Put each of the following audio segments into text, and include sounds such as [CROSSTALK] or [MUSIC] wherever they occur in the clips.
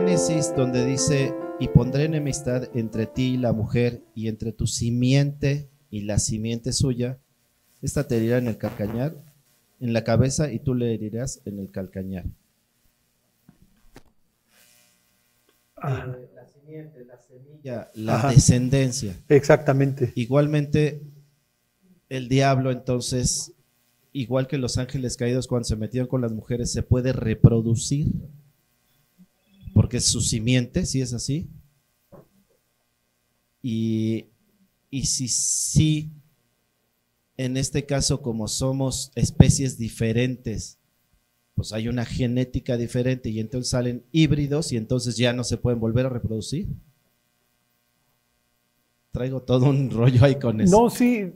Génesis donde dice, y pondré enemistad entre ti y la mujer, y entre tu simiente y la simiente suya, esta te herirá en el calcañar, en la cabeza, y tú le herirás en el calcañar. Eh, la simiente, la semilla, la descendencia. Exactamente. Igualmente, el diablo entonces, igual que los ángeles caídos cuando se metieron con las mujeres, se puede reproducir porque es su simiente, si es así. Y, y si sí, en este caso, como somos especies diferentes, pues hay una genética diferente y entonces salen híbridos y entonces ya no se pueden volver a reproducir. Traigo todo un rollo ahí con eso. No, sí,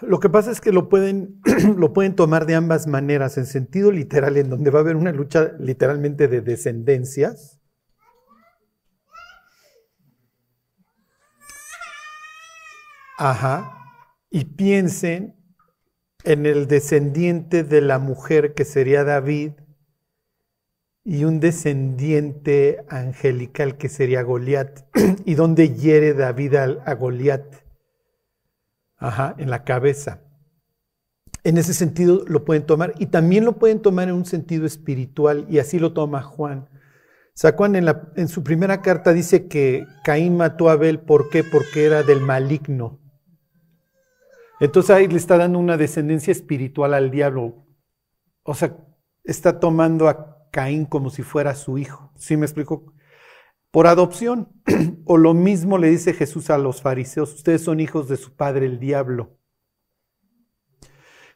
Lo que pasa es que lo pueden, [CLEARS THROAT] lo pueden tomar de ambas maneras, en sentido literal, en donde va a haber una lucha literalmente de descendencias. Ajá. Y piensen en el descendiente de la mujer que sería David y un descendiente angelical que sería Goliat. [CLEARS THROAT] ¿Y dónde hiere David a, a Goliat? Ajá, en la cabeza. En ese sentido lo pueden tomar y también lo pueden tomar en un sentido espiritual y así lo toma Juan. O Juan en, la, en su primera carta dice que Caín mató a Abel, ¿por qué? Porque era del maligno. Entonces ahí le está dando una descendencia espiritual al diablo. O sea, está tomando a Caín como si fuera su hijo. ¿Sí me explico? Por adopción. [CLEARS THROAT] o lo mismo le dice Jesús a los fariseos, ustedes son hijos de su padre el diablo.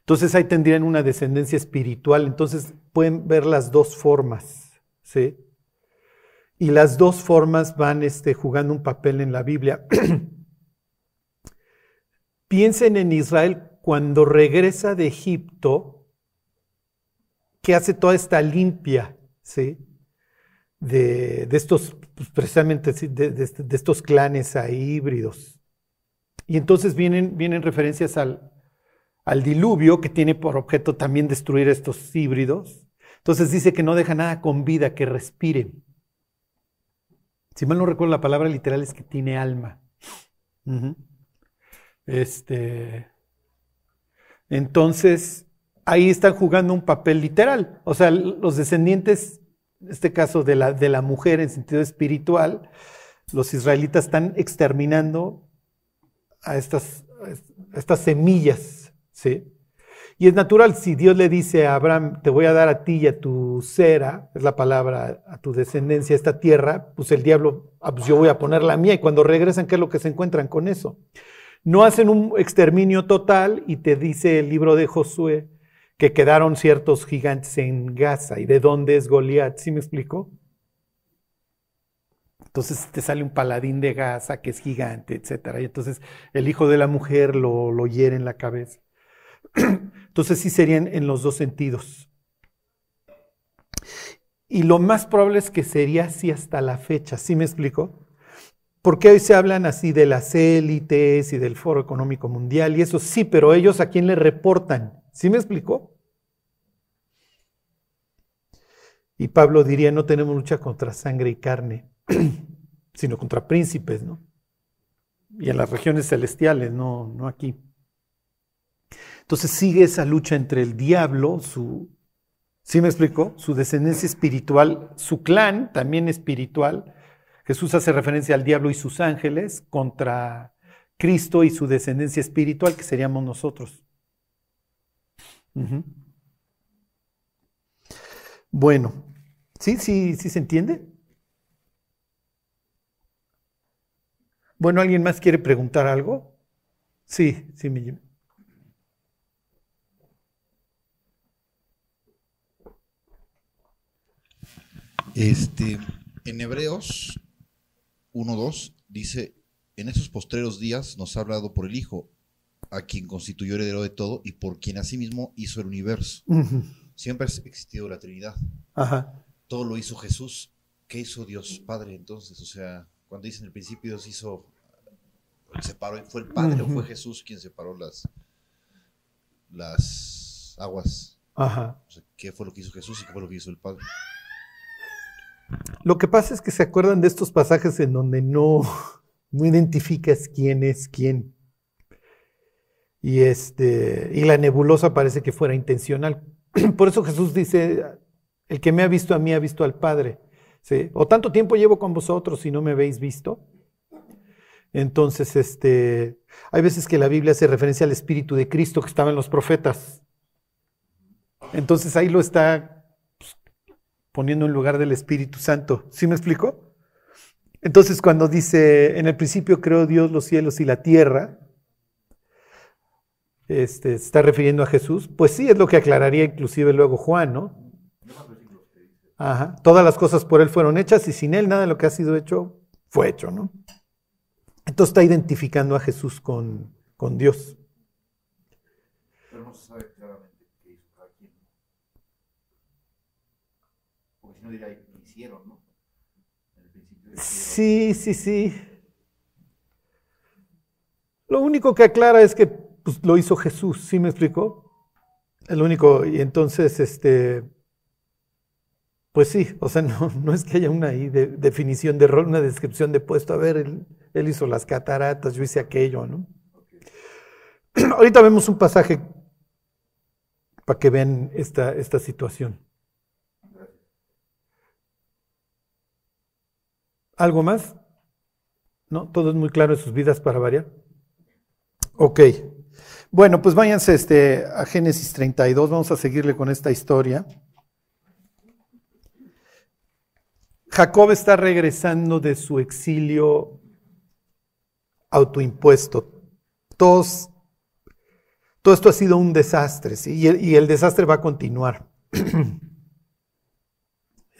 Entonces ahí tendrían una descendencia espiritual, entonces pueden ver las dos formas, ¿sí? Y las dos formas van este, jugando un papel en la Biblia. [CLEARS THROAT] Piensen en Israel cuando regresa de Egipto, que hace toda esta limpia, ¿sí? De, estos, pues, precisamente de, estos clanes ahí híbridos. Y entonces vienen, vienen referencias al, al diluvio, que tiene por objeto también destruir estos híbridos. Entonces dice que no deja nada con vida, que respire. Si mal no recuerdo, la palabra literal es que tiene alma. Este. Entonces, ahí están jugando un papel literal. O sea, los descendientes este caso de la, de la mujer en sentido espiritual, los israelitas están exterminando a estas, estas semillas, ¿sí? Y es natural, si Dios le dice a Abraham, te voy a dar a ti y a tu cera, es la palabra, a tu descendencia, esta tierra, pues el diablo, ah, pues yo voy a poner la mía, y cuando regresan, ¿qué es lo que se encuentran con eso? No hacen un exterminio total, y te dice el libro de Josué, que quedaron ciertos gigantes en Gaza. ¿Y de dónde es Goliat? ¿Sí me explico? Entonces te sale un paladín de Gaza que es gigante, etc. Y entonces el hijo de la mujer lo, lo hiere en la cabeza. [CLEARS THROAT] Entonces sí serían en los dos sentidos. Y lo más probable es que sería así hasta la fecha, ¿sí me explico? Porque hoy se hablan así de las élites y del Foro Económico Mundial y eso sí, pero ellos a quién le reportan, ¿sí me explicó? Y Pablo diría, no tenemos lucha contra sangre y carne, [CLEARS THROAT] sino contra príncipes, ¿no? Y en las regiones celestiales, no, no aquí. Entonces sigue esa lucha entre el diablo, su, ¿sí me explicó? Su descendencia espiritual, su clan también espiritual. Jesús hace referencia al diablo y sus ángeles contra Cristo y su descendencia espiritual, que seríamos nosotros. Bueno, ¿Sí? ¿Sí? ¿Sí se entiende? Bueno, ¿alguien más quiere preguntar algo? Sí, sí, me Este, en Hebreos 1.2 dice, en esos postreros días nos ha hablado por el Hijo, a quien constituyó heredero de todo y por quien asimismo hizo el universo. Siempre ha existido la Trinidad. Ajá todo lo hizo Jesús. ¿Qué hizo Dios Padre entonces? O sea, cuando dice en el principio Dios hizo, separó, ¿fue el Padre o fue Jesús quien separó las, las aguas? Ajá. O sea, ¿Qué fue lo que hizo Jesús y qué fue lo que hizo el Padre? Lo que pasa es que se acuerdan de estos pasajes en donde no, no identificas quién es quién. Y, este, y la nebulosa parece que fuera intencional. [CLEARS THROAT] Por eso Jesús dice, el que me ha visto a mí ha visto al Padre. ¿Sí? O tanto tiempo llevo con vosotros y no me habéis visto. Entonces, este, hay veces que la Biblia hace referencia al Espíritu de Cristo que estaba en los profetas. Entonces ahí lo está pues, poniendo en lugar del Espíritu Santo. ¿Sí me explico? Entonces cuando dice, en el principio creó Dios los cielos y la tierra, este, está refiriendo a Jesús, pues sí, es lo que aclararía inclusive luego Juan, ¿no? Ajá. Todas las cosas por Él fueron hechas y sin Él nada de lo que ha sido hecho fue hecho, ¿no? Entonces está identificando a Jesús con, con Dios. Pero no se sabe claramente qué hizo cada quien. Porque si no diría, hicieron, ¿no? En el principio Sí, sí, sí. Lo único que aclara es que pues, lo hizo Jesús, ¿sí me explicó? El único, y entonces, este, pues sí, o sea, [LAUGHS] no, es que haya una de- definición de rol, una descripción de puesto, a ver, él, él hizo las cataratas, yo hice aquello, ¿no? [CLEARS THROAT] Ahorita vemos un pasaje para que vean esta, esta situación. ¿Algo más? ¿No? ¿Todo es muy claro en sus vidas para variar? Ok. Bueno, pues váyanse este, a Génesis 32, vamos a seguirle con esta historia. Jacob está regresando de su exilio autoimpuesto. Todo esto ha sido un desastre, ¿sí? y, el, y el desastre va a continuar. [CLEARS THROAT]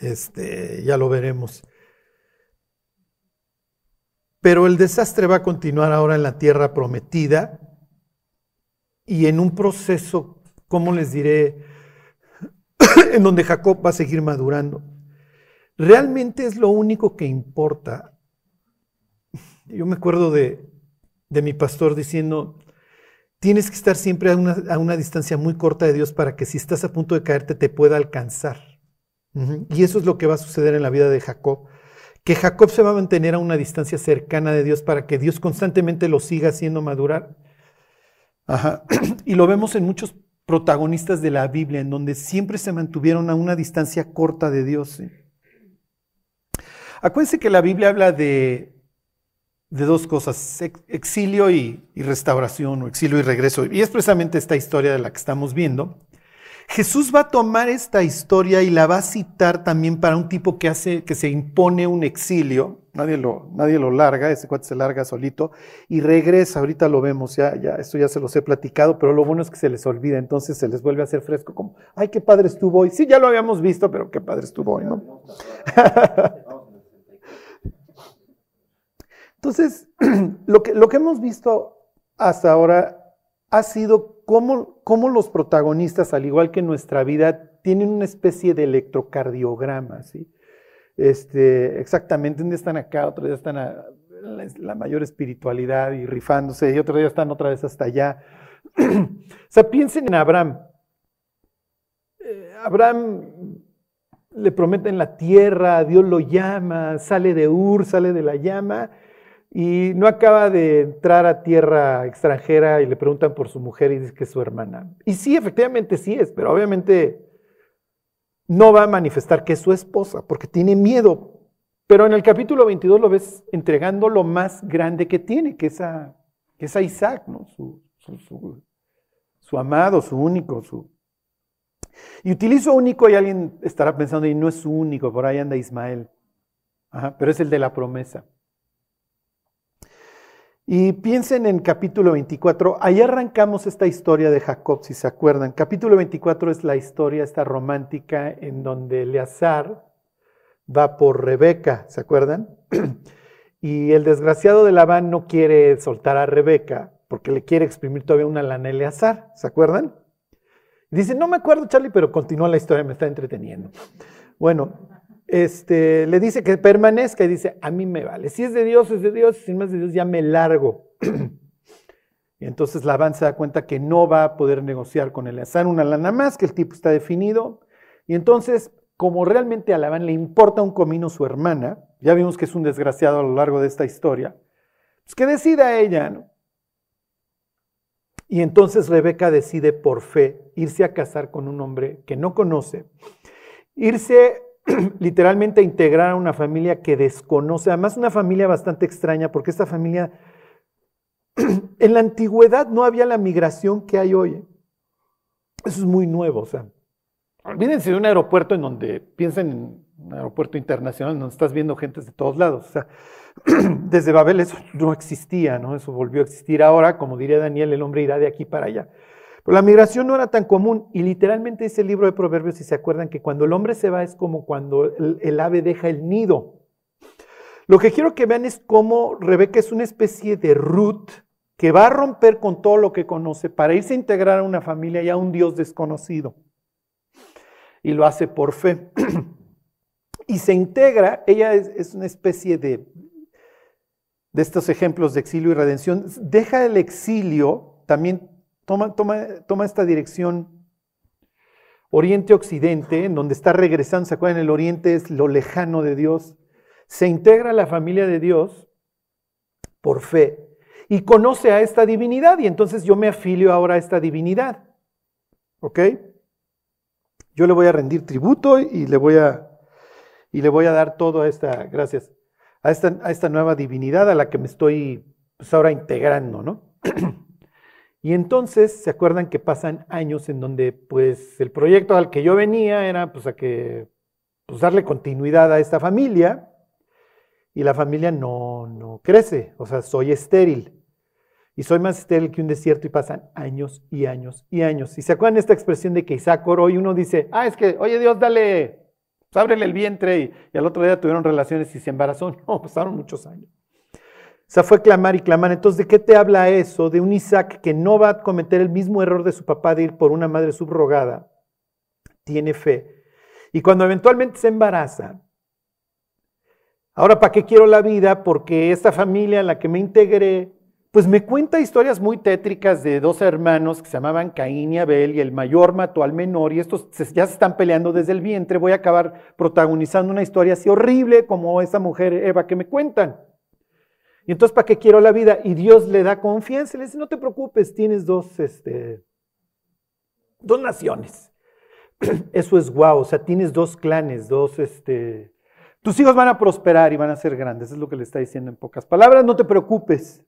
Este, ya lo veremos. Pero el desastre va a continuar ahora en la tierra prometida y en un proceso, ¿cómo les diré? [CLEARS THROAT] en donde Jacob va a seguir madurando. Realmente es lo único que importa. Yo me acuerdo de, de mi pastor diciendo, tienes que estar siempre a una, a una distancia muy corta de Dios para que si estás a punto de caerte te pueda alcanzar. Y eso es lo que va a suceder en la vida de Jacob que Jacob se va a mantener a una distancia cercana de Dios para que Dios constantemente lo siga haciendo madurar. Ajá. [CLEARS THROAT] Y lo vemos en muchos protagonistas de la Biblia, en donde siempre se mantuvieron a una distancia corta de Dios. Acuérdense que la Biblia habla de, de dos cosas, ex- exilio y, y restauración, o exilio y regreso. Y es precisamente esta historia de la que estamos viendo. Jesús va a tomar esta historia y la va a citar también para un tipo que hace, que se impone un exilio. Nadie lo, nadie lo larga, ese cuate se larga solito y regresa. Ahorita lo vemos, ya, ya, esto ya se los he platicado, pero lo bueno es que se les olvida, entonces se les vuelve a hacer fresco, como, ay, qué padre estuvo hoy. Sí, ya lo habíamos visto, pero qué padre estuvo hoy, ¿no? [LAUGHS] Entonces, [CLEARS THROAT] lo que, lo que hemos visto hasta ahora ha sido cómo, cómo los protagonistas, al igual que en nuestra vida, tienen una especie de electrocardiograma, ¿sí? Este, exactamente, un día están acá, otro día están a la, mayor espiritualidad y rifándose, y otro día están otra vez hasta allá. [CLEARS THROAT] o sea, piensen en Abraham. Eh, Abraham le prometen la tierra, Dios lo llama, sale de Ur, sale de la llama, y no acaba de entrar a tierra extranjera y le preguntan por su mujer y dice que es su hermana. Y sí, efectivamente sí es, pero obviamente no va a manifestar que es su esposa porque tiene miedo. Pero en el capítulo 22 lo ves entregando lo más grande que tiene, que es a, que Isaac, ¿no? su, su, su, su amado, su único. Su... Y utilizo único y alguien estará pensando, y no es su único, por ahí anda Ismael. Ajá, pero es el de la promesa. Y piensen en capítulo 24, ahí arrancamos esta historia de Jacob, si se acuerdan. Capítulo 24 es la historia esta romántica en donde Eleazar va por Rebeca, ¿se acuerdan? [CLEARS THROAT] Y el desgraciado de Labán no quiere soltar a Rebeca porque le quiere exprimir todavía una lana a Eleazar, ¿se acuerdan? Dice, no me acuerdo, Charlie, pero continúa la historia, me está entreteniendo. Bueno, este, le dice que permanezca y dice, a mí me vale. Si es de Dios, es de Dios, si no es de Dios, ya me largo. [CLEARS THROAT] Y entonces Labán se da cuenta que no va a poder negociar con Eleazar una lana más, que el tipo está definido. Y entonces, como realmente a Labán le importa un comino su hermana, ya vimos que es un desgraciado a lo largo de esta historia, pues que decida ella. Y entonces Rebeca decide por fe irse a casar con un hombre que no conoce, irse [CLEARS THROAT] literalmente a integrar a una familia que desconoce, además una familia bastante extraña, porque esta familia [CLEARS THROAT] en la antigüedad no había la migración que hay hoy. Eso es muy nuevo. O sea, olvídense de un aeropuerto en donde piensen en un aeropuerto internacional, donde estás viendo gente de todos lados. O sea, [CLEARS THROAT] desde Babel eso no existía, ¿no? Eso volvió a existir ahora, como diría Daniel, el hombre irá de aquí para allá. Pero la migración no era tan común y literalmente dice el libro de Proverbios, si se acuerdan, que cuando el hombre se va es como cuando el, ave deja el nido. Lo que quiero que vean es cómo Rebeca es una especie de Ruth que va a romper con todo lo que conoce para irse a integrar a una familia y a un Dios desconocido. Y lo hace por fe. [CLEARS THROAT] y se integra, ella es, una especie de, de estos ejemplos de exilio y redención. Deja el exilio, también toma, esta dirección Oriente-Occidente, en donde está regresando, ¿se acuerdan? El Oriente es lo lejano de Dios se integra a la familia de Dios por fe y conoce a esta divinidad y entonces yo me afilio ahora a esta divinidad. ¿Ok? Yo le voy a rendir tributo y le voy a, y le voy a dar todo a esta, gracias, a esta, a esta nueva divinidad a la que me estoy pues, ahora integrando, ¿no? [CLEARS THROAT] Y entonces se acuerdan que pasan años en donde pues el proyecto al que yo venía era pues a que pues darle continuidad a esta familia y la familia no, no crece, o sea, soy estéril. Y soy más estéril que un desierto y pasan años y años y años. Y se acuerdan esta expresión de que Isaac oró y uno dice, ah, es que, oye Dios, dale, pues ábrele el vientre y, y, al otro día tuvieron relaciones y se embarazó. [LAUGHS] No, pasaron muchos años. O sea, fue clamar y clamar. Entonces, ¿de qué te habla eso? De un Isaac que no va a cometer el mismo error de su papá de ir por una madre subrogada. Tiene fe. Y cuando eventualmente se embaraza, Ahora, ¿para qué quiero la vida? Porque esta familia en la que me integré, pues me cuenta historias muy tétricas de dos hermanos que se llamaban Caín y Abel y el mayor mató al menor y estos ya se están peleando desde el vientre. Voy a acabar protagonizando una historia así horrible como esa mujer Eva que me cuentan. Y entonces, ¿para qué quiero la vida? Y Dios le da confianza y le dice, no te preocupes, tienes dos, este, dos naciones. [CLEARS THROAT] Eso es guau, o sea, tienes dos clanes, dos, este, tus hijos van a prosperar y van a ser grandes, es lo que le está diciendo en pocas palabras, no te preocupes.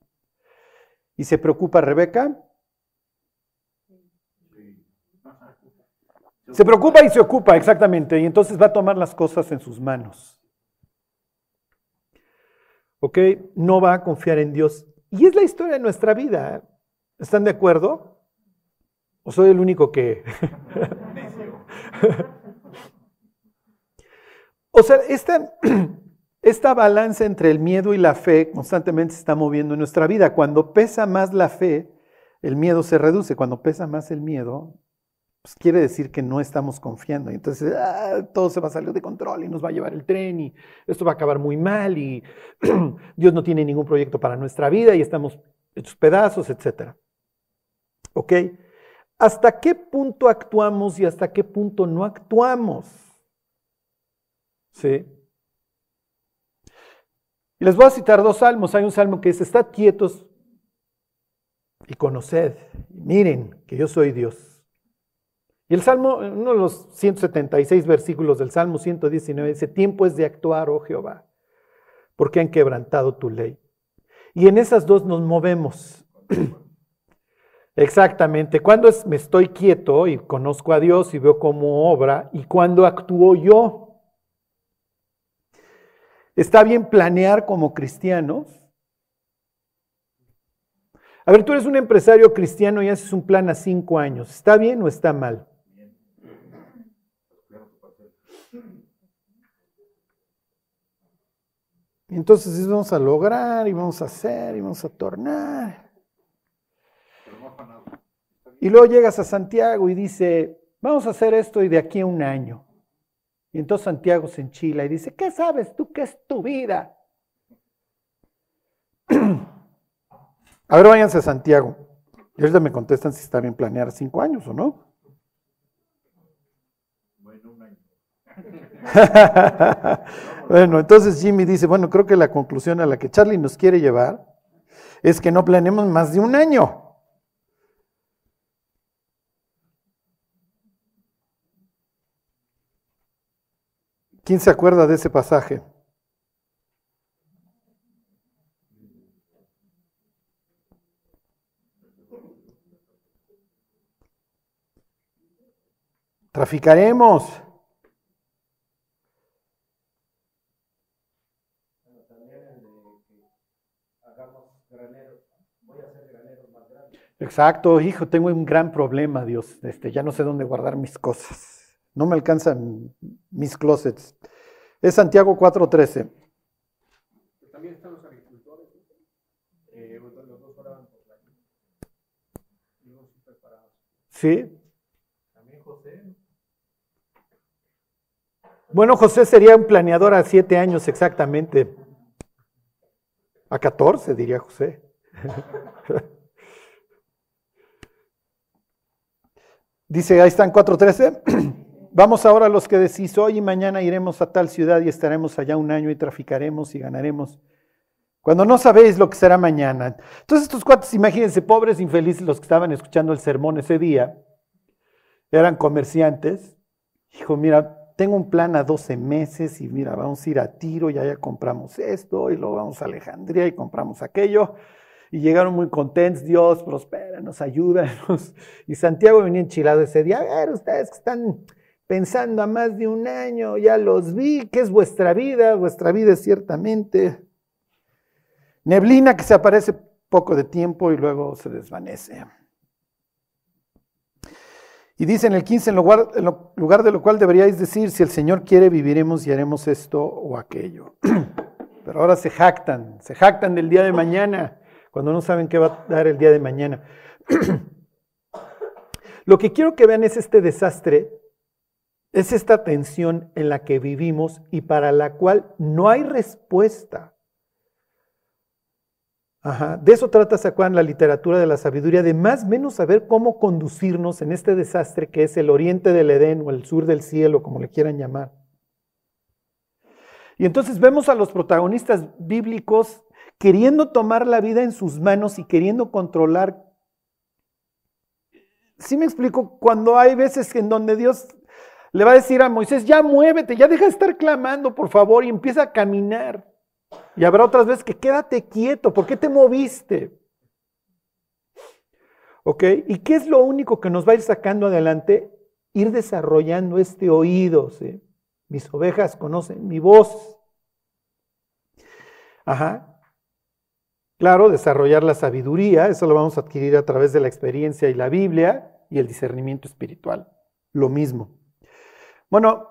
¿Y se preocupa Rebeca? Se preocupa y se ocupa, exactamente, y entonces va a tomar las cosas en sus manos. ¿Ok? No va a confiar en Dios. Y es la historia de nuestra vida. ¿Están de acuerdo? ¿O soy el único que... [LAUGHS] O sea, esta, [CLEARS THROAT] esta balanza entre el miedo y la fe constantemente se está moviendo en nuestra vida. Cuando pesa más la fe, el miedo se reduce. Cuando pesa más el miedo, pues quiere decir que no estamos confiando. Y entonces ah, todo se va a salir de control y nos va a llevar el tren y esto va a acabar muy mal y [CLEARS THROAT] Dios no tiene ningún proyecto para nuestra vida y estamos hechos pedazos, etc. ¿Ok? ¿Hasta qué punto actuamos y hasta qué punto no actuamos? ¿Sí? Les voy a citar dos salmos. Hay un salmo que dice, estad quietos y conoced, miren que yo soy Dios. Y el salmo, uno de los 176 versículos del salmo 119 dice, tiempo es de actuar, oh Jehová, porque han quebrantado tu ley. Y en esas dos nos movemos. [CLEARS THROAT] Exactamente. Cuando me estoy quieto y conozco a Dios y veo cómo obra, y cuando actúo yo. ¿Está bien planear como cristianos? A ver, tú eres un empresario cristiano y haces un plan a cinco años. ¿Está bien o está mal? Entonces vamos a lograr y vamos a hacer y vamos a tornar. Y luego llegas a Santiago y dice, vamos a hacer esto y de aquí a un año. Y entonces Santiago se enchila y dice, ¿qué sabes tú qué es tu vida? [CLEARS THROAT] a ver, váyanse a Santiago. Y ahorita me contestan si está bien planear cinco años o no. Bueno, un año. [LAUGHS] bueno, entonces Jimmy dice, bueno, creo que la conclusión a la que Charlie nos quiere llevar es que no planeemos más de un año. ¿Quién se acuerda de ese pasaje? Traficaremos. Exacto, hijo, tengo un gran problema, Dios. Este, ya no sé dónde guardar mis cosas. No me alcanzan mis closets. Es Santiago 4:13. También están los agricultores. Eh, los dos oraban por la Sí. También José. Bueno, José sería un planeador a siete años exactamente. A 14, diría José. [LAUGHS] Dice, ahí están 4.13. [CLEARS THROAT] Vamos ahora a los que decís, hoy y mañana iremos a tal ciudad y estaremos allá un año y traficaremos y ganaremos. Cuando no sabéis lo que será mañana. Entonces estos cuates, imagínense, pobres infelices los que estaban escuchando el sermón ese día, eran comerciantes. Dijo, mira, tengo un plan a 12 meses y mira, vamos a ir a tiro y allá compramos esto y luego vamos a Alejandría y compramos aquello. Y llegaron muy contentos, Dios, prospéranos, ayúdanos. [LAUGHS] Y Santiago venía enchilado ese día, a ver, ustedes que están pensando a más de un año, ya los vi, ¿qué es vuestra vida? Vuestra vida es ciertamente neblina que se aparece poco de tiempo y luego se desvanece. Y dice en el 15, en lugar, en lugar de lo cual deberíais decir, si el Señor quiere, viviremos y haremos esto o aquello. [CLEARS THROAT] Pero ahora se jactan, se jactan del día de mañana, cuando no saben qué va a dar el día de mañana. [CLEARS THROAT] Lo que quiero que vean es este desastre es esta tensión en la que vivimos y para la cual no hay respuesta. De eso trata, ¿se la literatura de la sabiduría? De más menos saber cómo conducirnos en este desastre que es el oriente del Edén o el sur del cielo, como le quieran llamar. Y entonces vemos a los protagonistas bíblicos queriendo tomar la vida en sus manos y queriendo controlar. ¿Sí me explico? Cuando hay veces en donde Dios le va a decir a Moisés, ya muévete, ya deja de estar clamando, por favor, y empieza a caminar. Y habrá otras veces que quédate quieto, ¿por qué te moviste? ¿Ok? ¿Y qué es lo único que nos va a ir sacando adelante? Ir desarrollando este oído. Mis ovejas conocen mi voz. Ajá. Claro, desarrollar la sabiduría, eso lo vamos a adquirir a través de la experiencia y la Biblia y el discernimiento espiritual. Lo mismo. Bueno,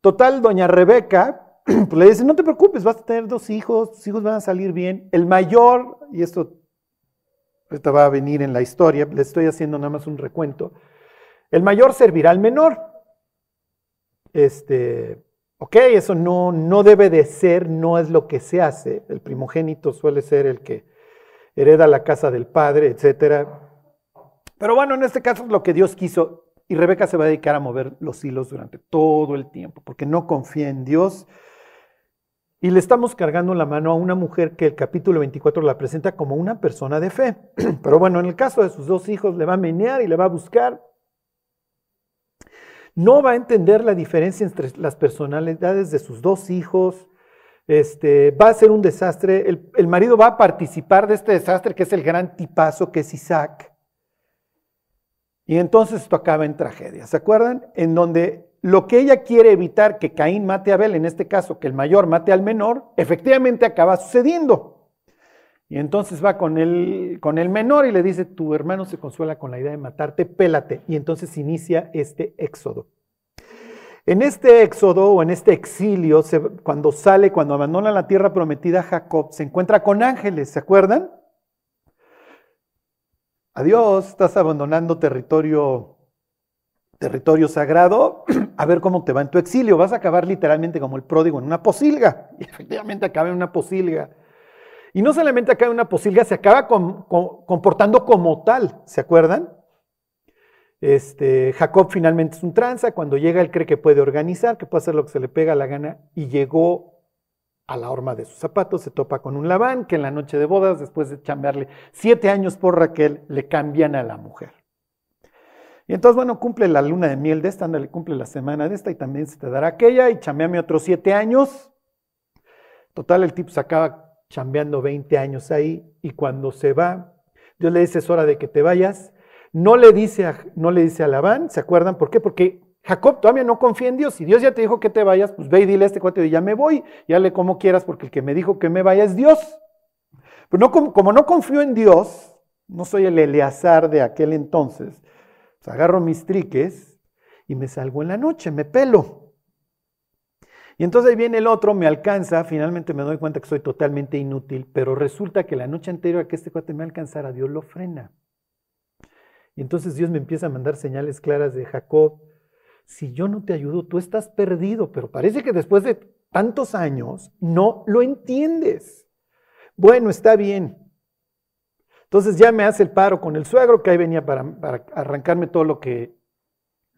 total, doña Rebeca [CLEARS THROAT] pues le dice, no te preocupes, vas a tener dos hijos, tus hijos van a salir bien. El mayor, y esto va a venir en la historia, le estoy haciendo nada más un recuento, el mayor servirá al menor. Este, ok, eso no, no debe de ser, no es lo que se hace. El primogénito suele ser el que hereda la casa del padre, etc. Pero bueno, en este caso es lo que Dios quiso. Y Rebeca se va a dedicar a mover los hilos durante todo el tiempo, porque no confía en Dios. Y le estamos cargando la mano a una mujer que el capítulo 24 la presenta como una persona de fe. [CLEARS THROAT] Pero bueno, en el caso de sus dos hijos, le va a menear y le va a buscar. No va a entender la diferencia entre las personalidades de sus dos hijos. Este, va a ser un desastre. El, el marido va a participar de este desastre que es el gran tipazo que es Isaac. Y entonces esto acaba en tragedia. ¿Se acuerdan? En donde lo que ella quiere evitar que Caín mate a Abel, en este caso que el mayor mate al menor, efectivamente acaba sucediendo. Y entonces va con el, con el menor y le dice, tu hermano se consuela con la idea de matarte, pélate. Y entonces inicia este éxodo. En este éxodo o en este exilio, cuando sale, cuando abandona la tierra prometida, Jacob se encuentra con ángeles, ¿se acuerdan? Adiós, estás abandonando territorio, territorio sagrado, [CLEARS THROAT] a ver cómo te va en tu exilio. Vas a acabar literalmente como el pródigo en una posilga. [LAUGHS] Y efectivamente acaba en una posilga. Y no solamente acaba en una posilga, se acaba comportando como tal, ¿se acuerdan? Este, Jacob finalmente es un tranza, cuando llega él cree que puede organizar, que puede hacer lo que se le pega a la gana, y llegó a la horma de sus zapatos, se topa con un Labán, que en la noche de bodas, después de chambearle siete años por Raquel, le cambian a la mujer. Y entonces, bueno, cumple la luna de miel de esta, le cumple la semana de esta, y también se te dará aquella, y chambeame otros siete años. Total, el tipo se acaba chambeando 20 años ahí y cuando se va, Dios le dice es hora de que te vayas. No le dice a, no le dice Labán, ¿se acuerdan por qué? Porque Jacob todavía no confía en Dios. Si Dios ya te dijo que te vayas, pues ve y dile a este cuate, ya me voy, ya le como quieras, porque el que me dijo que me vaya es Dios. Pero no, como, como no confío en Dios, no soy el Eleazar de aquel entonces, pues agarro mis triques y me salgo en la noche, me pelo. Y entonces ahí viene el otro, me alcanza, finalmente me doy cuenta que soy totalmente inútil, pero resulta que la noche anterior a que este cuate me alcanzara, Dios lo frena. Y entonces Dios me empieza a mandar señales claras de Jacob, si yo no te ayudo, tú estás perdido, pero parece que después de tantos años no lo entiendes. Bueno, está bien. Entonces ya me hace el paro con el suegro que ahí venía para, para arrancarme todo lo que,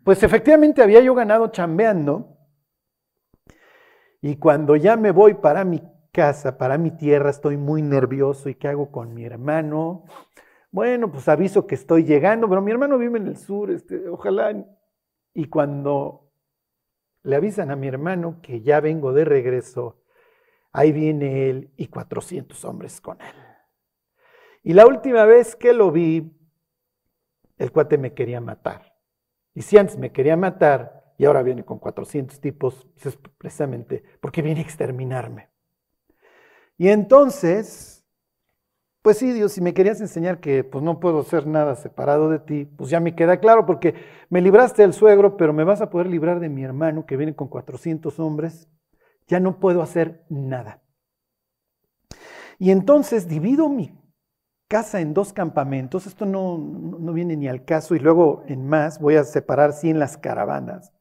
pues efectivamente había yo ganado chambeando. Y cuando ya me voy para mi casa, para mi tierra, estoy muy nervioso. ¿Y qué hago con mi hermano? Bueno, pues aviso que estoy llegando, pero mi hermano vive en el sur, este, ojalá. Y cuando le avisan a mi hermano que ya vengo de regreso, ahí viene él y 400 hombres con él. Y la última vez que lo vi, el cuate me quería matar. Y si antes me quería matar, y ahora viene con 400 tipos, es precisamente porque viene a exterminarme. Y entonces, pues sí, Dios, si me querías enseñar que pues no puedo hacer nada separado de ti, pues ya me queda claro, porque me libraste del suegro, pero me vas a poder librar de mi hermano que viene con 400 hombres, ya no puedo hacer nada. Y entonces divido mi casa en dos campamentos, esto no, no, viene ni al caso, y luego en más voy a separar 100 las caravanas.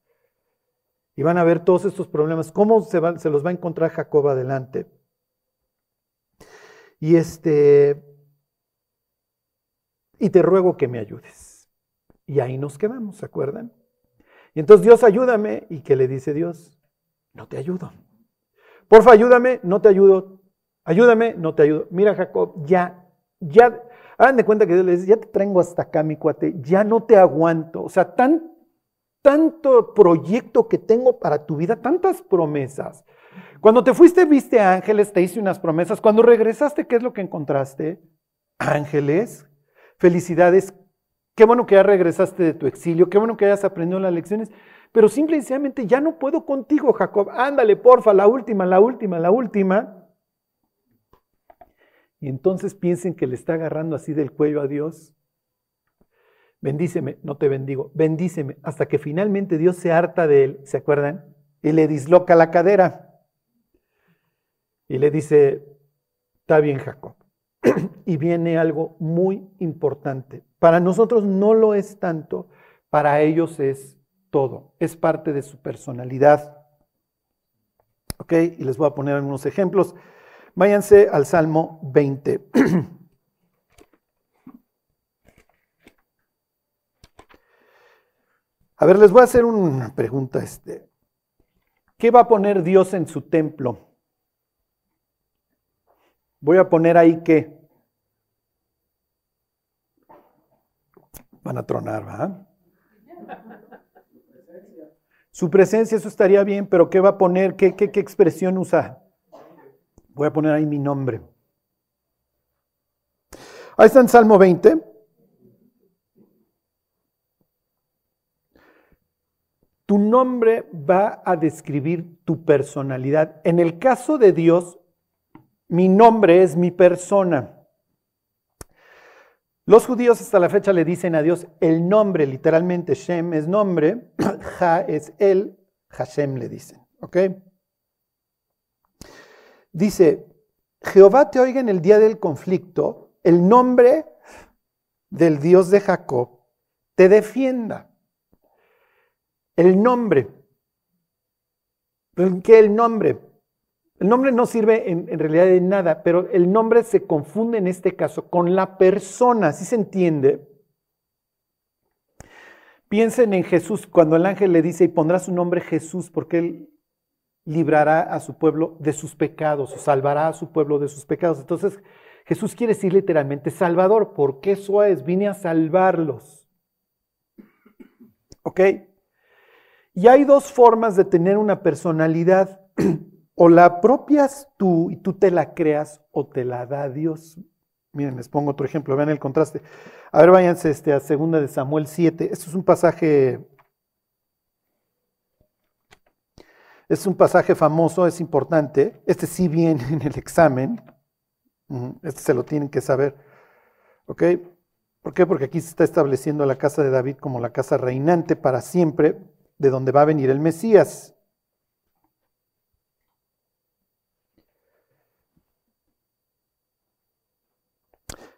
Y van a ver todos estos problemas, cómo se, los va a encontrar Jacob adelante. Y este, y te ruego que me ayudes. Y ahí nos quedamos, ¿se acuerdan? Y entonces Dios ayúdame. ¿Y qué le dice Dios? No te ayudo. Porfa, ayúdame, no te ayudo. Ayúdame, no te ayudo. Mira, Jacob, ya, ya, hagan de cuenta que Dios le dice, ya te traigo hasta acá, mi cuate, ya no te aguanto. O sea, tan tanto proyecto que tengo para tu vida, tantas promesas. Cuando te fuiste, viste ángeles, te hice unas promesas. Cuando regresaste, ¿qué es lo que encontraste? Ángeles. Felicidades. Qué bueno que ya regresaste de tu exilio. Qué bueno que hayas aprendido las lecciones. Pero simple y sencillamente ya no puedo contigo, Jacob. Ándale, porfa, la última, la última, la última. Y entonces piensen que le está agarrando así del cuello a Dios bendíceme, no te bendigo, bendíceme, hasta que finalmente Dios se harta de él, ¿se acuerdan? Y le disloca la cadera. Y le dice, está bien Jacob. [CLEARS THROAT] y viene algo muy importante. Para nosotros no lo es tanto, para ellos es todo, es parte de su personalidad. ¿Ok? Y les voy a poner algunos ejemplos. Váyanse al Salmo 20. [CLEARS THROAT] A ver, les voy a hacer una pregunta. Este. ¿Qué va a poner Dios en su templo? Voy a poner ahí qué. Van a tronar, ¿verdad? Su presencia, eso estaría bien, pero ¿qué va a poner? ¿Qué, qué, qué expresión usa? Voy a poner ahí mi nombre. Ahí está en Salmo 20. Tu nombre va a describir tu personalidad. En el caso de Dios, mi nombre es mi persona. Los judíos hasta la fecha le dicen a Dios el nombre, literalmente Shem es nombre, [COUGHS] Ja es él, Hashem le dicen. ¿Ok? Dice, Jehová te oiga en el día del conflicto, el nombre del Dios de Jacob te defienda. El nombre. ¿Qué el nombre? El nombre no sirve en, en, realidad de nada, pero el nombre se confunde en este caso con la persona, ¿sí se entiende? Piensen en Jesús cuando el ángel le dice y pondrá su nombre Jesús porque él librará a su pueblo de sus pecados o salvará a su pueblo de sus pecados. Entonces Jesús quiere decir literalmente Salvador, porque eso es, vine a salvarlos. ¿Ok? Y hay dos formas de tener una personalidad. [CLEARS THROAT] o la apropias tú y tú te la creas o te la da Dios. Miren, les pongo otro ejemplo, vean el contraste. A ver, váyanse este, a 2 de Samuel 7. Esto es un pasaje. Es un pasaje famoso, es importante. Este sí viene en el examen. Este se lo tienen que saber. ¿Ok? ¿Por qué? Porque aquí se está estableciendo la casa de David como la casa reinante para siempre, de donde va a venir el Mesías.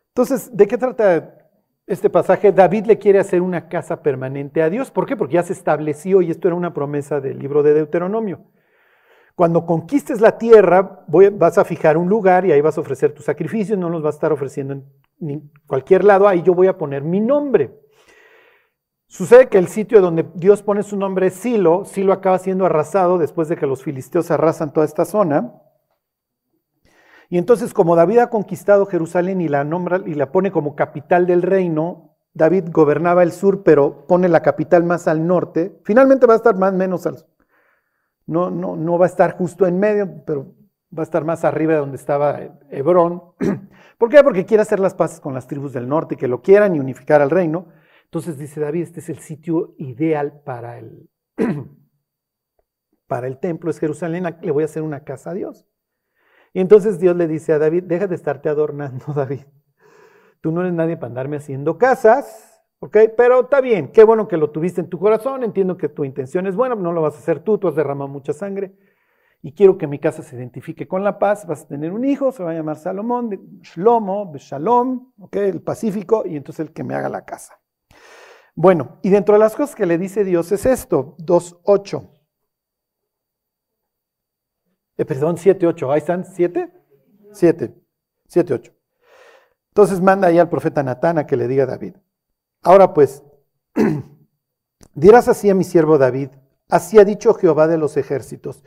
Entonces, ¿de qué trata este pasaje? David le quiere hacer una casa permanente a Dios. ¿Por qué? Porque ya se estableció, y esto era una promesa del libro de Deuteronomio. Cuando conquistes la tierra, vas a fijar un lugar y ahí vas a ofrecer tus sacrificios, no los vas a estar ofreciendo en cualquier lado, ahí yo voy a poner mi nombre. Sucede que el sitio donde Dios pone su nombre es Silo, Silo acaba siendo arrasado después de que los filisteos arrasan toda esta zona. Y entonces, como David ha conquistado Jerusalén y la nombra y la pone como capital del reino, David gobernaba el sur, pero pone la capital más al norte. Finalmente va a estar más menos al no, no, no va a estar justo en medio, pero va a estar más arriba de donde estaba Hebrón. [CLEARS THROAT] ¿Por qué? Porque quiere hacer las paces con las tribus del norte, que lo quieran y unificar al reino. Entonces dice David, este es el sitio ideal para el, [CLEARS THROAT] para el templo, es Jerusalén, le voy a hacer una casa a Dios. Y entonces Dios le dice a David, deja de estarte adornando, [LAUGHS] David. Tú no eres nadie para andarme haciendo casas, ¿ok? Pero está bien, qué bueno que lo tuviste en tu corazón, entiendo que tu intención es buena, no lo vas a hacer tú, tú has derramado mucha sangre. Y quiero que mi casa se identifique con la paz. Vas a tener un hijo, se va a llamar Salomón, Shlomo, Shalom, ¿ok? El Pacífico, y entonces el que me haga la casa. Bueno, y dentro de las cosas que le dice Dios es esto, 2.8. Eh, perdón, 7, 8. Ahí están, 7. 7. 7, 8. Entonces manda ahí al profeta Natán a que le diga a David. Ahora pues, [CLEARS THROAT] dirás así a mi siervo David, así ha dicho Jehová de los ejércitos,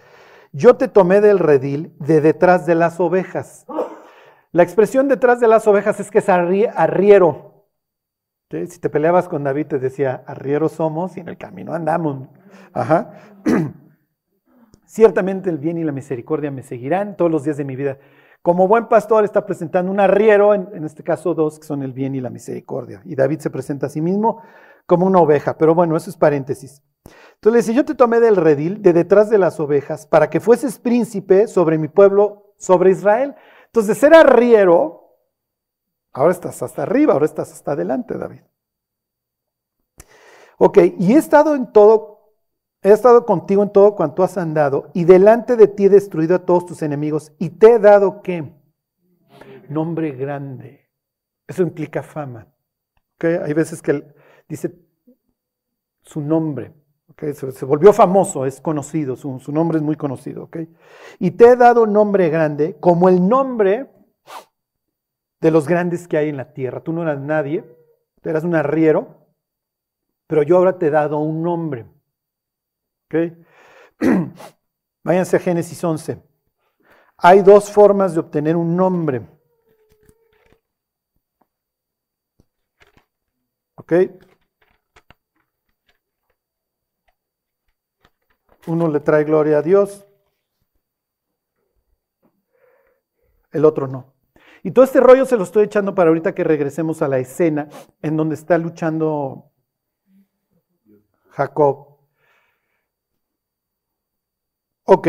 yo te tomé del redil de detrás de las ovejas. La expresión detrás de las ovejas es que es arriero. Si te peleabas con David te decía, arriero somos y en el camino andamos. Ajá. [CLEARS THROAT] Ciertamente el bien y la misericordia me seguirán todos los días de mi vida. Como buen pastor está presentando un arriero, en, este caso dos, que son el bien y la misericordia. Y David se presenta a sí mismo como una oveja. Pero bueno, eso es paréntesis. Entonces le dice, yo te tomé del redil, de detrás de las ovejas, para que fueses príncipe sobre mi pueblo, sobre Israel. Entonces, ser arriero, ahora estás hasta arriba, ahora estás hasta adelante, David. Ok, y he estado en todo He estado contigo en todo cuanto has andado, y delante de ti he destruido a todos tus enemigos, y te he dado qué? Nombre grande. Eso implica fama. ¿Okay? Hay veces que dice su nombre. ¿okay? Se, volvió famoso, es conocido, su, nombre es muy conocido. ¿okay? Y te he dado nombre grande, como el nombre de los grandes que hay en la tierra. Tú no eras nadie, eras un arriero, pero yo ahora te he dado un nombre. [CLEARS THROAT] Váyanse a Génesis 11. Hay dos formas de obtener un nombre. ¿Ok? Uno le trae gloria a Dios, el otro no. Y todo este rollo se lo estoy echando para ahorita que regresemos a la escena en donde está luchando Jacob Ok.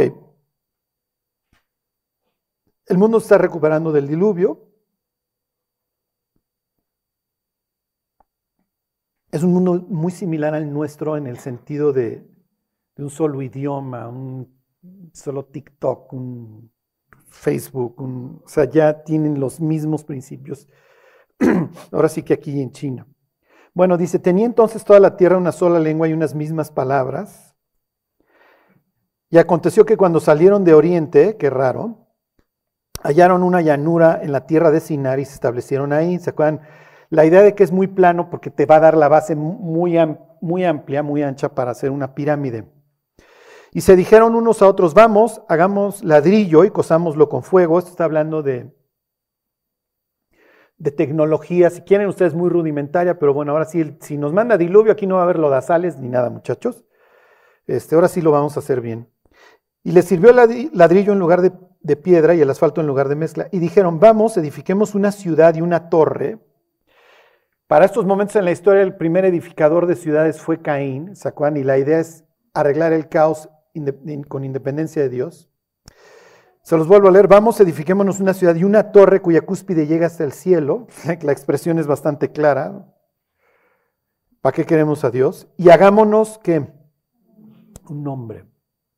El mundo está recuperando del diluvio. Es un mundo muy similar al nuestro en el sentido de, un solo idioma, un solo TikTok, un Facebook, o sea, ya tienen los mismos principios. [CLEARS THROAT] Ahora sí que aquí en China. Bueno, dice, tenía entonces toda la tierra una sola lengua y unas mismas palabras Y aconteció que cuando salieron de Oriente, qué raro, hallaron una llanura en la tierra de Sinar y se establecieron ahí. ¿Se acuerdan? La idea de que es muy plano porque te va a dar la base muy, muy amplia, muy ancha para hacer una pirámide. Y se dijeron unos a otros, vamos, hagamos ladrillo y cosámoslo con fuego. Esto está hablando de, de tecnología, si quieren ustedes muy rudimentaria, pero bueno, ahora sí, si nos manda diluvio, aquí no va a haber lodazales ni nada, muchachos. Este, ahora sí lo vamos a hacer bien. Y les sirvió ladrillo en lugar de, piedra y el asfalto en lugar de mezcla. Y dijeron, vamos, edifiquemos una ciudad y una torre. Para estos momentos en la historia, el primer edificador de ciudades fue Caín, Sacuán, y la idea es arreglar el caos con independencia de Dios. Se los vuelvo a leer. Vamos, edifiquémonos una ciudad y una torre cuya cúspide llega hasta el cielo. [LAUGHS] La expresión es bastante clara. ¿Para qué queremos a Dios? Y hagámonos que un nombre.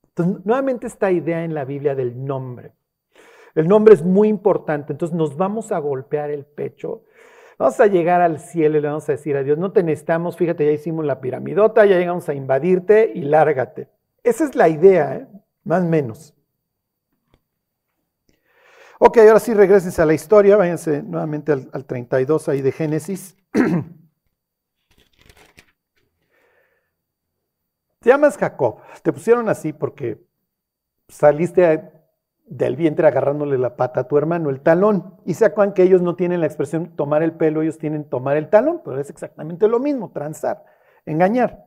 Entonces, nuevamente esta idea en la Biblia del nombre. El nombre es muy importante, entonces nos vamos a golpear el pecho. Vamos a llegar al cielo y le vamos a decir a Dios, no te necesitamos, fíjate, ya hicimos la piramidota, ya llegamos a invadirte y lárgate. Esa es la idea, ¿eh? más o menos. Ok, ahora sí regreses a la historia, váyanse nuevamente al, al 32 ahí de Génesis. [CLEARS THROAT] Te llamas Jacob, te pusieron así porque saliste del vientre agarrándole la pata a tu hermano, el talón. Y se acuerdan que ellos no tienen la expresión tomar el pelo, ellos tienen tomar el talón, pero es exactamente lo mismo, transar, engañar.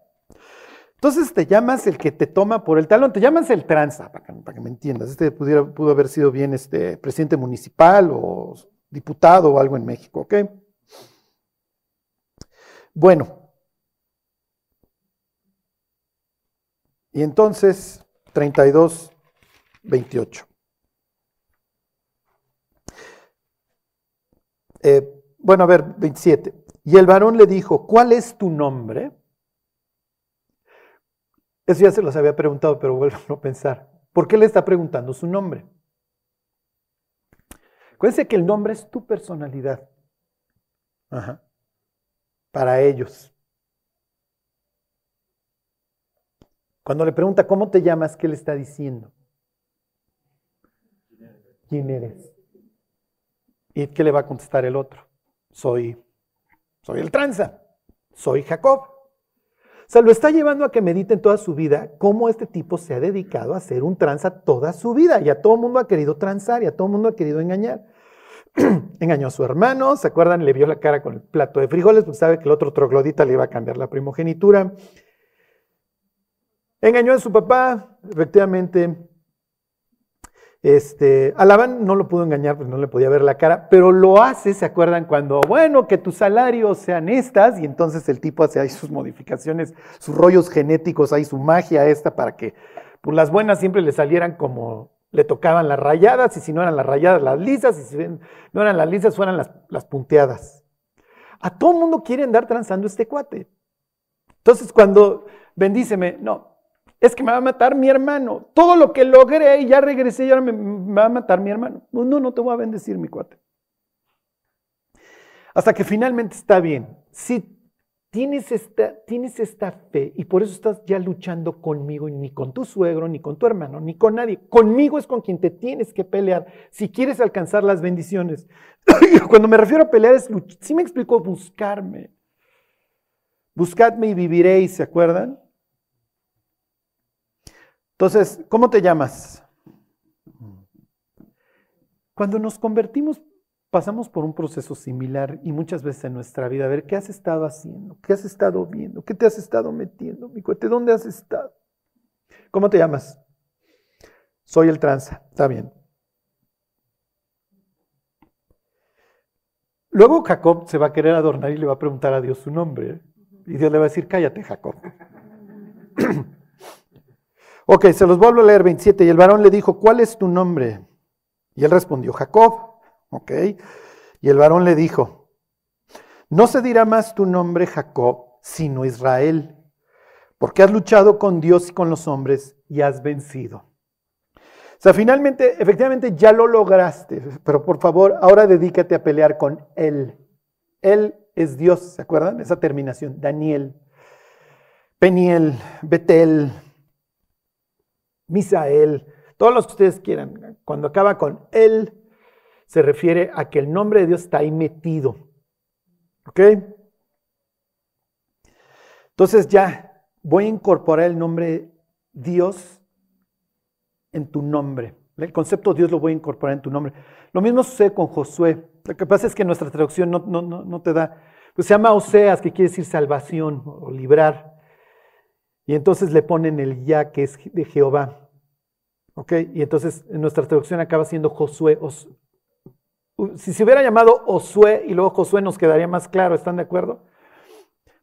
Entonces te llamas el que te toma por el talón, te llamas el tranza, para que, me entiendas. Este pudo haber sido bien este presidente municipal o diputado o algo en México, ¿ok? Bueno. Y entonces, 32, 28. Eh, bueno, a ver, 27. Y el varón le dijo, ¿cuál es tu nombre? Eso ya se los había preguntado, pero vuelvo a pensar. ¿Por qué le está preguntando su nombre? Acuérdense que el nombre es tu personalidad. Ajá. Para ellos. Cuando le pregunta cómo te llamas, ¿qué le está diciendo? ¿Quién eres? ¿Y qué le va a contestar el otro? Soy, soy el tranza, soy Jacob. O sea, lo está llevando a que mediten toda su vida cómo este tipo se ha dedicado a ser un tranza toda su vida. Y a todo mundo ha querido transar y a todo mundo ha querido engañar. [CLEARS THROAT] Engañó a su hermano, ¿se acuerdan? Le vio la cara con el plato de frijoles porque sabe que el otro troglodita le iba a cambiar la primogenitura. Engañó a su papá, efectivamente este, a Labán no lo pudo engañar, pues no le podía ver la cara, pero lo hace, ¿se acuerdan? Cuando, bueno, que tus salarios sean estas, y entonces el tipo hace ahí sus modificaciones, sus rollos genéticos, ahí su magia esta, para que por las buenas siempre le salieran como le tocaban las rayadas, y si no eran las rayadas, las lisas, y si no eran las lisas, fueran las, las punteadas. A todo mundo quiere andar transando este cuate. Entonces, cuando bendíceme, no, es que me va a matar mi hermano. Todo lo que logré y ya regresé y ahora me, va a matar mi hermano. No, no, no te voy a bendecir, mi cuate. Hasta que finalmente está bien. Si tienes esta, tienes esta fe y por eso estás ya luchando conmigo, ni con tu suegro, ni con tu hermano, ni con nadie. Conmigo es con quien te tienes que pelear si quieres alcanzar las bendiciones. [COUGHS] Cuando me refiero a pelear es, sí me explico, buscarme. Buscadme y viviréis, ¿se acuerdan? Entonces, ¿cómo te llamas? Cuando nos convertimos, pasamos por un proceso similar y muchas veces en nuestra vida, a ver, ¿qué has estado haciendo? ¿Qué has estado viendo? ¿Qué te has estado metiendo? Mi cuete, ¿dónde has estado? ¿Cómo te llamas? Soy el tranza, está bien. Luego Jacob se va a querer adornar y le va a preguntar a Dios su nombre. Y Dios le va a decir, cállate, Jacob. [CLEARS THROAT] Ok, se los vuelvo a leer 27. Y el varón le dijo, ¿cuál es tu nombre? Y él respondió, Jacob. Ok. Y el varón le dijo, no se dirá más tu nombre Jacob, sino Israel, porque has luchado con Dios y con los hombres y has vencido. O sea, finalmente, efectivamente ya lo lograste, pero por favor, ahora dedícate a pelear con Él. Él es Dios, ¿se acuerdan? Esa terminación, Daniel, Peniel, Betel, Misael, todos los que ustedes quieran. Cuando acaba con él, se refiere a que el nombre de Dios está ahí metido. ¿Ok? Entonces ya voy a incorporar el nombre Dios en tu nombre. El concepto Dios lo voy a incorporar en tu nombre. Lo mismo sucede con Josué. Lo que pasa es que nuestra traducción no, no, te da. Pues se llama Oseas, que quiere decir salvación o librar. Y entonces le ponen el ya, que es de Jehová. ¿Ok? Y entonces en nuestra traducción acaba siendo Josué. si se hubiera llamado Osué y luego Josué nos quedaría más claro, ¿están de acuerdo?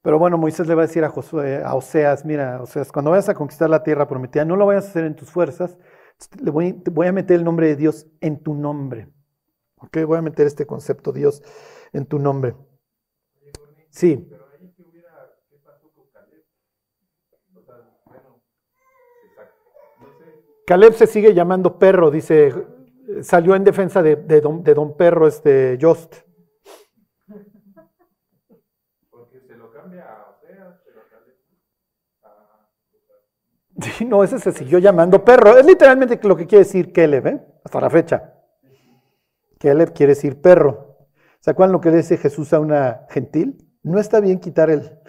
Pero bueno, Moisés le va a decir a Josué, Oseas, mira, Oseas, cuando vayas a conquistar la tierra prometida, no lo vayas a hacer en tus fuerzas, le voy, voy a meter el nombre de Dios en tu nombre. ¿Ok? Voy a meter este concepto Dios en tu nombre. Sí. Caleb se sigue llamando perro, dice, salió en defensa de, don, de don, Perro, este Jost. Porque se lo cambia a Sí, no, ese se siguió llamando perro. Es literalmente lo que quiere decir Caleb, ¿eh? hasta la fecha. Caleb quiere decir perro. ¿Se acuerdan lo que le dice Jesús a una gentil? No está bien quitar el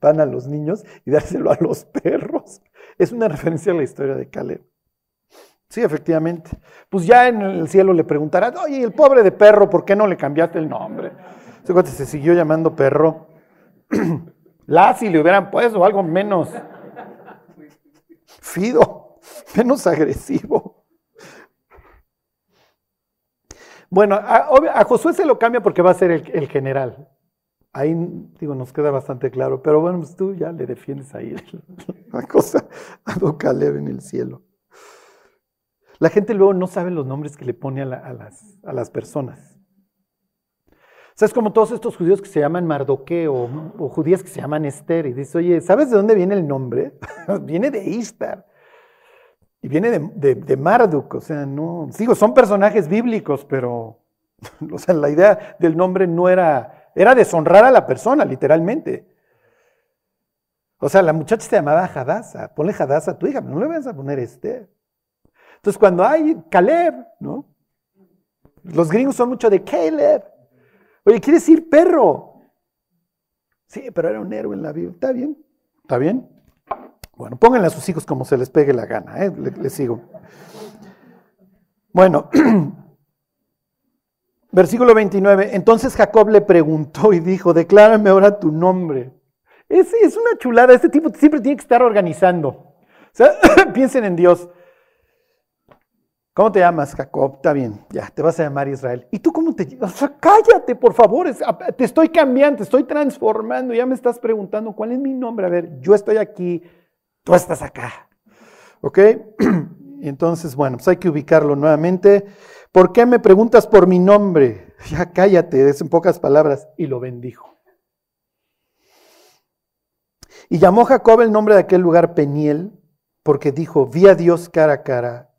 pan a los niños y dárselo a los perros. Es una referencia a la historia de Caleb. Sí, efectivamente. Pues ya en el cielo le preguntarán, oye, el pobre de perro, ¿por qué no le cambiaste el nombre? Se siguió llamando perro. [CLEARS THROAT] si le hubieran puesto algo menos fido, menos agresivo. Bueno, a, Josué se lo cambia porque va a ser el, general. Ahí, digo, nos queda bastante claro. Pero bueno, pues tú ya le defiendes ahí [LAUGHS] la cosa a Caleb en el cielo. La gente luego no sabe los nombres que le pone a, las, personas. O sea, es como todos estos judíos que se llaman Mardoqueo o, judías que se llaman Esther. Y dice, oye, ¿sabes de dónde viene el nombre? [LAUGHS] viene de Istar. Y viene de, Marduk. O sea, no. Digo, son personajes bíblicos, pero. [LAUGHS] O sea, la idea del nombre no era. Era deshonrar a la persona, literalmente. O sea, la muchacha se llamaba Hadassah. Ponle Hadassah a tu hija, no le vas a poner Esther. Entonces, cuando hay Caleb, ¿no? Los gringos son mucho de Caleb. Oye, quiere decir perro. Sí, pero era un héroe en la Biblia. Está bien, está bien. Bueno, pónganle a sus hijos como se les pegue la gana, ¿eh? les sigo. Bueno, [CLEARS THROAT] versículo 29. Entonces Jacob le preguntó y dijo: Declárame ahora tu nombre. Es, es una chulada. Este tipo siempre tiene que estar organizando. O sea, [CLEARS THROAT] piensen en Dios. ¿Cómo te llamas, Jacob? Está bien, ya, te vas a llamar Israel. ¿Y tú cómo te llamas? O sea, cállate, por favor, te estoy cambiando, te estoy transformando, ya me estás preguntando cuál es mi nombre. A ver, yo estoy aquí, tú estás acá. ¿Ok? [CLEARS THROAT] Entonces, bueno, pues hay que ubicarlo nuevamente. ¿Por qué me preguntas por mi nombre? [LAUGHS] Ya cállate, es en pocas palabras. Y lo bendijo. Y llamó Jacob el nombre de aquel lugar Peniel, porque dijo, vi a Dios cara a cara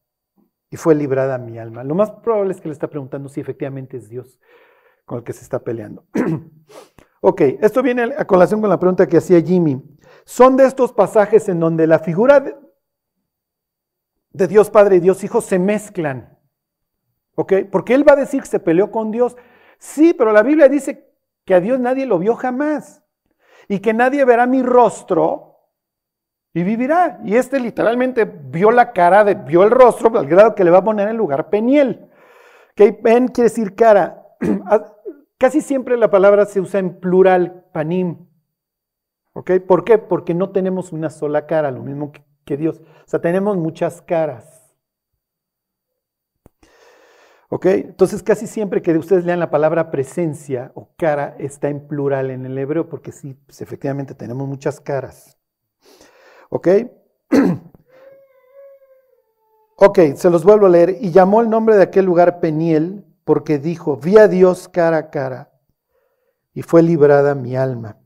y fue librada mi alma. Lo más probable es que le está preguntando si efectivamente es Dios con el que se está peleando. [CLEARS THROAT] ok, esto viene a colación con la pregunta que hacía Jimmy. Son de estos pasajes en donde la figura de, Dios Padre y Dios Hijo se mezclan. ¿Ok? Porque él va a decir que se peleó con Dios. Sí, pero la Biblia dice que a Dios nadie lo vio jamás. Y que nadie verá mi rostro y vivirá. Y este literalmente vio la cara, de, vio el rostro al grado que le va a poner en lugar Peniel. Que pen quiere decir cara. [CLEARS THROAT] Ah, casi siempre la palabra se usa en plural, panim. ¿Ok? ¿Por qué? Porque no tenemos una sola cara, lo mismo que, Dios. O sea, tenemos muchas caras. ¿Ok? Entonces casi siempre que ustedes lean la palabra presencia o cara está en plural en el hebreo porque sí, pues efectivamente tenemos muchas caras. [CLEARS THROAT] ¿Ok? se los vuelvo a leer. Y llamó el nombre de aquel lugar Peniel porque dijo, vi a Dios cara a cara y fue librada mi alma.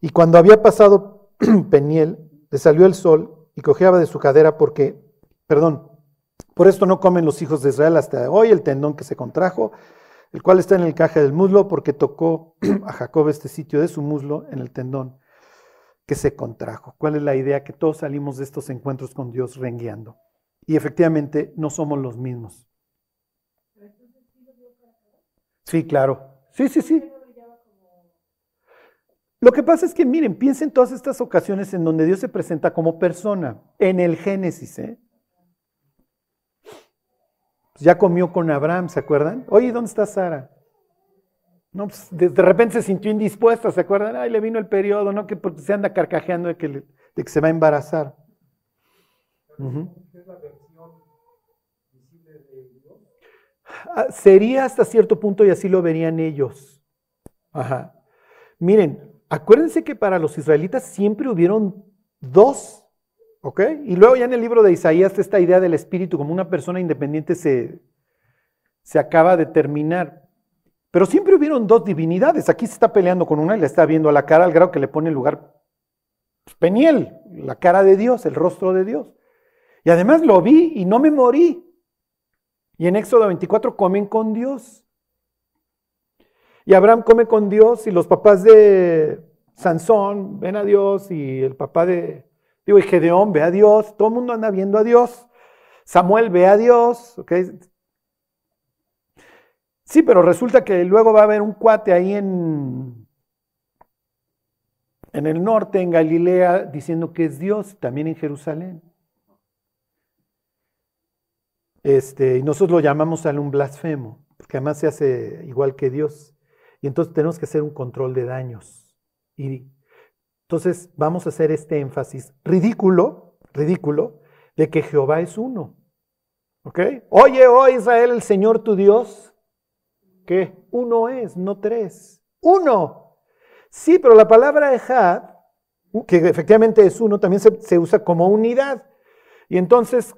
Y cuando había pasado [CLEARS THROAT] Peniel, le salió el sol y cojeaba de su cadera porque, perdón, por esto no comen los hijos de Israel hasta hoy el tendón que se contrajo, el cual está en el caja del muslo, porque tocó [CLEARS THROAT] a Jacob este sitio de su muslo en el tendón que se contrajo. ¿Cuál es la idea? Que todos salimos de estos encuentros con Dios rengueando. y efectivamente no somos los mismos. Sí, claro. Sí, sí, sí. Lo que pasa es que, miren, piensen todas estas ocasiones en donde Dios se presenta como persona, en el Génesis. ¿eh? Ya comió con Abraham, ¿se acuerdan? Oye, ¿dónde está Sara? No, pues, de, repente se sintió indispuesta, ¿se acuerdan? Ay, le vino el periodo, ¿no? Que porque se anda carcajeando de que, de que se va a embarazar. Ah, sería hasta cierto punto y así lo verían ellos. Ajá. Miren, acuérdense que para los israelitas siempre hubieron dos, ¿ok? Y luego ya en el libro de Isaías esta idea del espíritu como una persona independiente se, se acaba de terminar. Pero siempre hubieron dos divinidades. Aquí se está peleando con una y le está viendo a la cara al grado que le pone el lugar pues, Peniel, la cara de Dios, el rostro de Dios. Y además lo vi y no me morí. Y en Éxodo 24 comen con Dios. Y Abraham come con Dios y los papás de Sansón ven a Dios y el papá de, digo, y Gedeón ve a Dios. Todo el mundo anda viendo a Dios. Samuel ve a Dios. ¿okay? Sí, pero resulta que luego va a haber un cuate ahí en, en el norte, en Galilea, diciendo que es Dios, también en Jerusalén. Este, y nosotros lo llamamos a un blasfemo, porque además se hace igual que Dios. Y entonces tenemos que hacer un control de daños. Y entonces vamos a hacer este énfasis ridículo, ridículo, de que Jehová es uno. ¿Ok? Oye, oh Israel, el Señor tu Dios, que uno es, no tres. Uno. Sí, pero la palabra Ejad, que efectivamente es uno, también se, usa como unidad. Y entonces,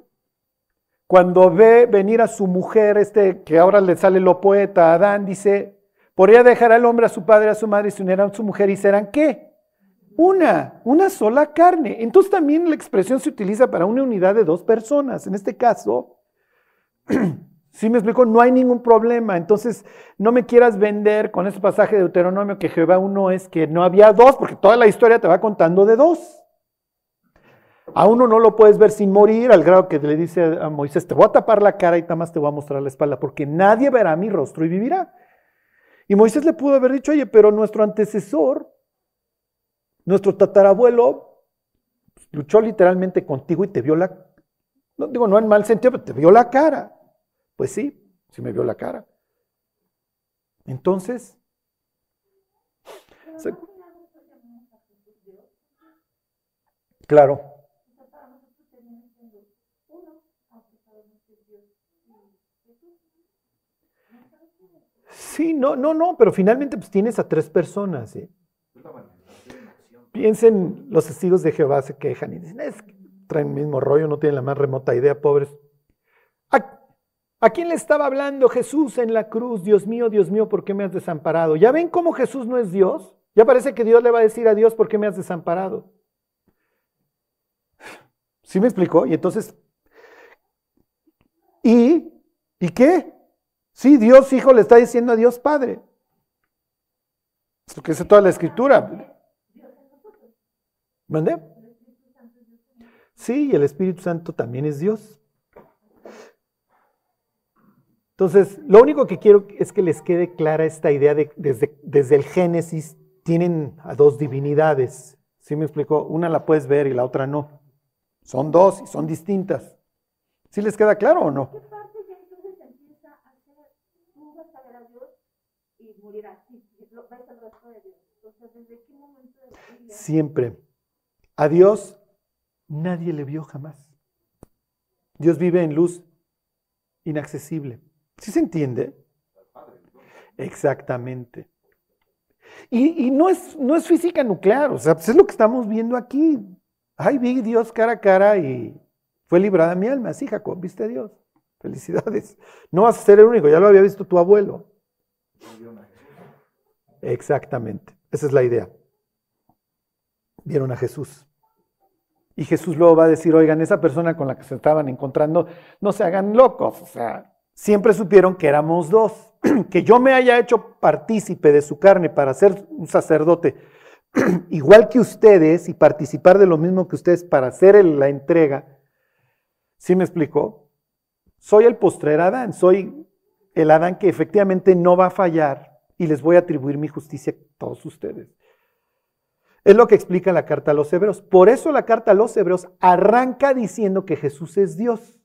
cuando ve venir a su mujer, este que ahora le sale lo poeta, Adán, dice, podría dejar al hombre a su padre, a su madre y se unirán a su mujer y serán qué? Una, una sola carne. Entonces también la expresión se utiliza para una unidad de dos personas. En este caso, [CLEARS THROAT] si me explico, no hay ningún problema. Entonces, no me quieras vender con ese pasaje de Deuteronomio que Jehová uno es que no había dos, porque toda la historia te va contando de dos. A uno no lo puedes ver sin morir, al grado que le dice a Moisés, te voy a tapar la cara y más te voy a mostrar la espalda, porque nadie verá mi rostro y vivirá. Y Moisés le pudo haber dicho, oye, pero nuestro antecesor, nuestro tatarabuelo, luchó literalmente contigo y te vio la, no digo no en mal sentido, pero te vio la cara. Pues sí, sí me vio la cara. Entonces, claro. Sí, no, no, no, pero finalmente pues tienes a tres personas. ¿eh? Piensen, los testigos de Jehová se quejan y dicen, es que traen el mismo rollo, no tienen la más remota idea, pobres. ¿A, ¿A quién le estaba hablando Jesús en la cruz? Dios mío, Dios mío, ¿por qué me has desamparado? ¿Ya ven cómo Jesús no es Dios? Ya parece que Dios le va a decir a Dios, ¿por qué me has desamparado? ¿Sí me explicó? Y entonces, ¿y? ¿Y qué? Sí, Dios Hijo le está diciendo a Dios Padre. Es lo que dice toda la escritura. ¿Mande? Sí, y el Espíritu Santo también es Dios. Entonces, lo único que quiero es que les quede clara esta idea de desde, desde el Génesis tienen a dos divinidades. ¿Sí me explico? Una la puedes ver y la otra no. Son dos y son distintas. ¿Sí les queda claro o no? Siempre. A Dios nadie le vio jamás. Dios vive en luz inaccesible. ¿Sí se entiende? Exactamente. Y, no, es, no es física nuclear, o sea, pues es lo que estamos viendo aquí. Ay, vi Dios cara a cara y fue librada mi alma. Sí, Jacob, viste a Dios. Felicidades. No vas a ser el único, ya lo había visto tu abuelo. Exactamente, esa es la idea. Vieron a Jesús. Y Jesús luego va a decir, oigan, esa persona con la que se estaban encontrando, no se hagan locos. O sea, siempre supieron que éramos dos. [CLEARS THROAT] que yo me haya hecho partícipe de su carne para ser un sacerdote, [CLEARS THROAT] igual que ustedes, y participar de lo mismo que ustedes para hacer la entrega, ¿Sí me explicó? Soy el postrer Adán, soy el Adán que efectivamente no va a fallar y les voy a atribuir mi justicia a todos ustedes. Es lo que explica la carta a los hebreos. Por eso la carta a los hebreos arranca diciendo que Jesús es Dios.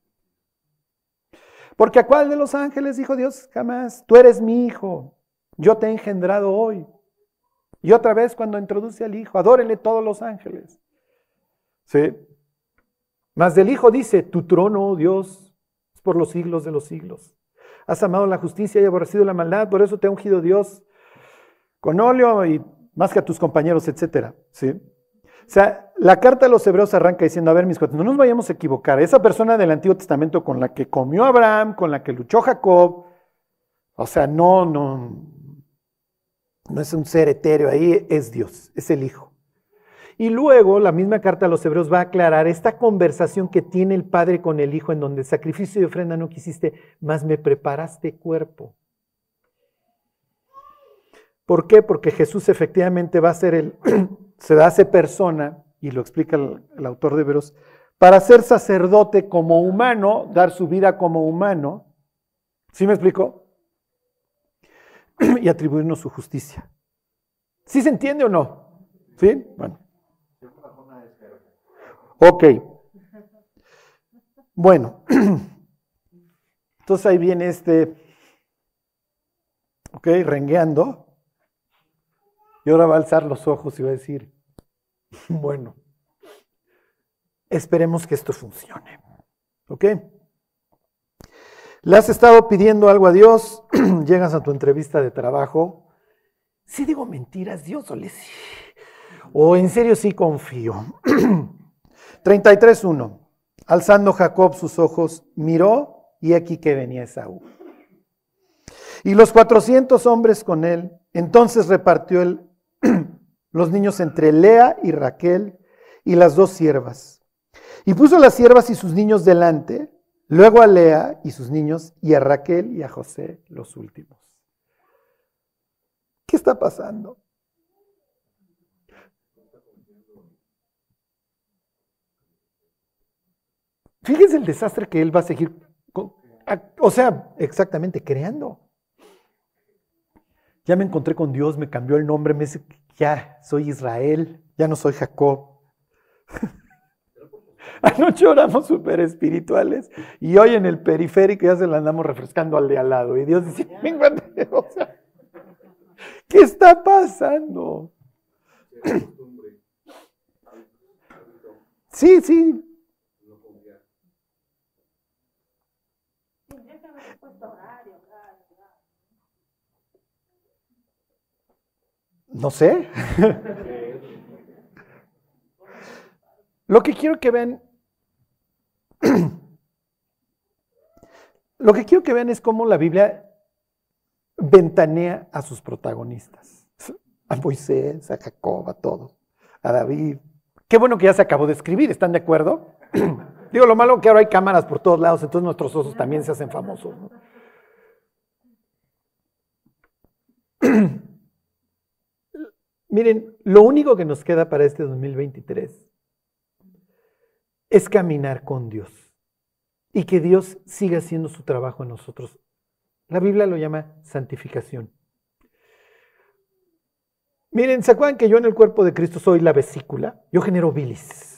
Porque a cuál de los ángeles dijo Dios jamás, tú eres mi hijo, yo te he engendrado hoy. Y otra vez cuando introduce al hijo, adórenle todos los ángeles. ¿Sí? Más del hijo dice, tu trono, oh Dios, es por los siglos de los siglos. Has amado la justicia y aborrecido la maldad, por eso te ha ungido Dios con óleo y más que a tus compañeros, etcétera. ¿Sí? O sea, la carta de los hebreos arranca diciendo, a ver, mis cuates, no nos vayamos a equivocar. Esa persona del Antiguo Testamento con la que comió Abraham, con la que luchó Jacob, o sea, no, no, no es un ser etéreo ahí, es Dios, es el Hijo. Y luego la misma carta a los hebreos va a aclarar esta conversación que tiene el Padre con el Hijo en donde sacrificio y ofrenda no quisiste, más me preparaste cuerpo. ¿Por qué? Porque Jesús efectivamente va a ser el, [CLEARS THROAT] se hace persona, y lo explica el, autor de Hebreos, para ser sacerdote como humano, dar su vida como humano. ¿Sí me explico? [CLEARS THROAT] y atribuirnos su justicia. ¿Sí se entiende o no? ¿Sí? Bueno. Ok. Bueno. [CLEARS THROAT] Entonces ahí viene este, ok, rengueando. Y ahora va a alzar los ojos y va a decir, [LAUGHS] bueno, esperemos que esto funcione. ¿Ok? ¿Le has estado pidiendo algo a Dios? [CLEARS THROAT] Llegas a tu entrevista de trabajo. Si ¿Sí digo mentiras, Dios, o, les... o en serio sí confío. [CLEARS THROAT] 33.1. Alzando Jacob sus ojos, miró y aquí que venía Esaú. Y los 400 hombres con él, entonces repartió él los niños entre Lea y Raquel y las dos siervas. Y puso las siervas y sus niños delante Luego a Lea y sus niños y a Raquel y a José los últimos. ¿Qué está pasando? Fíjense el desastre que él va a seguir, o sea, exactamente creando. Ya me encontré con Dios, me cambió el nombre, me dice, ya soy Israel, ya no soy Jacob. [LAUGHS] Anoche oramos súper espirituales y hoy en el periférico ya se la andamos refrescando al de al lado. Y Dios dice, [LAUGHS] o sea, ¿qué está pasando? [CLEARS THROAT] Sí, sí. No sé. Lo que quiero que vean, lo que quiero que vean es cómo la Biblia ventanea a sus protagonistas. A Moisés, a Jacob, a todos, a David. Qué bueno que ya se acabó de escribir, ¿están de acuerdo? [CLEARS THROAT] Digo, lo malo que ahora hay cámaras por todos lados, entonces nuestros osos también se hacen famosos. [CLEARS THROAT] [CLEARS THROAT] Miren, lo único que nos queda para este 2023 es caminar con Dios y que Dios siga haciendo su trabajo en nosotros. La Biblia lo llama santificación. Miren, ¿se acuerdan que yo en el cuerpo de Cristo soy la vesícula? Yo genero bilis.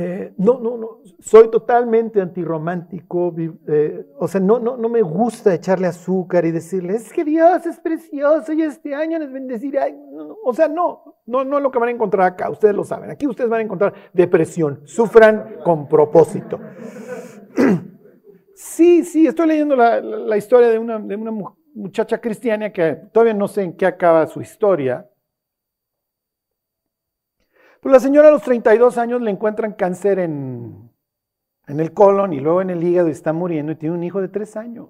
Eh, no, no, no, soy totalmente antirromántico, eh, o sea, no, no, no me gusta echarle azúcar y decirle, es que Dios es precioso y este año les bendecirá. o sea, no, no, no es lo que van a encontrar acá, ustedes lo saben. Aquí ustedes van a encontrar depresión, sufran con propósito. [CLEARS THROAT] Sí, sí, estoy leyendo la, historia de una, de una muchacha cristiana que todavía no sé en qué acaba su historia, pues la señora a los 32 años le encuentran cáncer en, en el colon y luego en el hígado y está muriendo y tiene un hijo de tres años.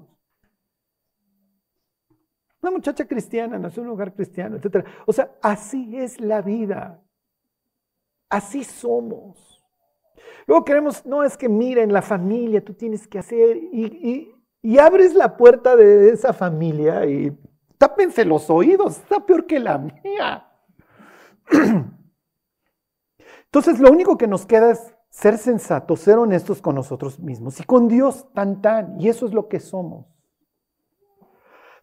Una muchacha cristiana, nació en un lugar cristiano, etc. O sea, así es la vida. Así somos. Luego queremos, no es que miren la familia, tú tienes que hacer, y, y abres la puerta de esa familia y tápense los oídos, está peor que la mía. [CLEARS THROAT] Entonces, lo único que nos queda es ser sensatos, ser honestos con nosotros mismos y con Dios tan tan. Y eso es lo que somos.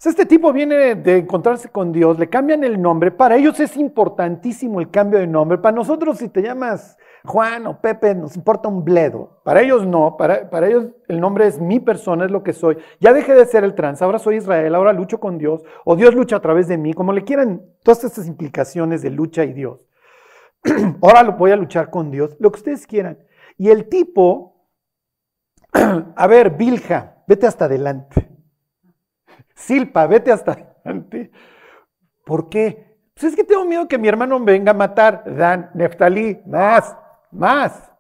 este tipo viene de encontrarse con Dios, le cambian el nombre. Para ellos es importantísimo el cambio de nombre. Para nosotros, si te llamas Juan o Pepe, nos importa un bledo. Para ellos no, para, para ellos el nombre es mi persona, es lo que soy. Ya dejé de ser el trans, ahora soy Israel, ahora lucho con Dios, o Dios lucha a través de mí, como le quieran, todas estas implicaciones de lucha y Dios. [CLEARS THROAT] ahora lo voy a luchar con Dios, lo que ustedes quieran. Y el tipo, [CLEARS THROAT] a ver, Vilja, vete hasta adelante. Silpa, vete hasta adelante. ¿Por qué? Pues es que tengo miedo que mi hermano venga a matar. Dan, Neftalí, más, más.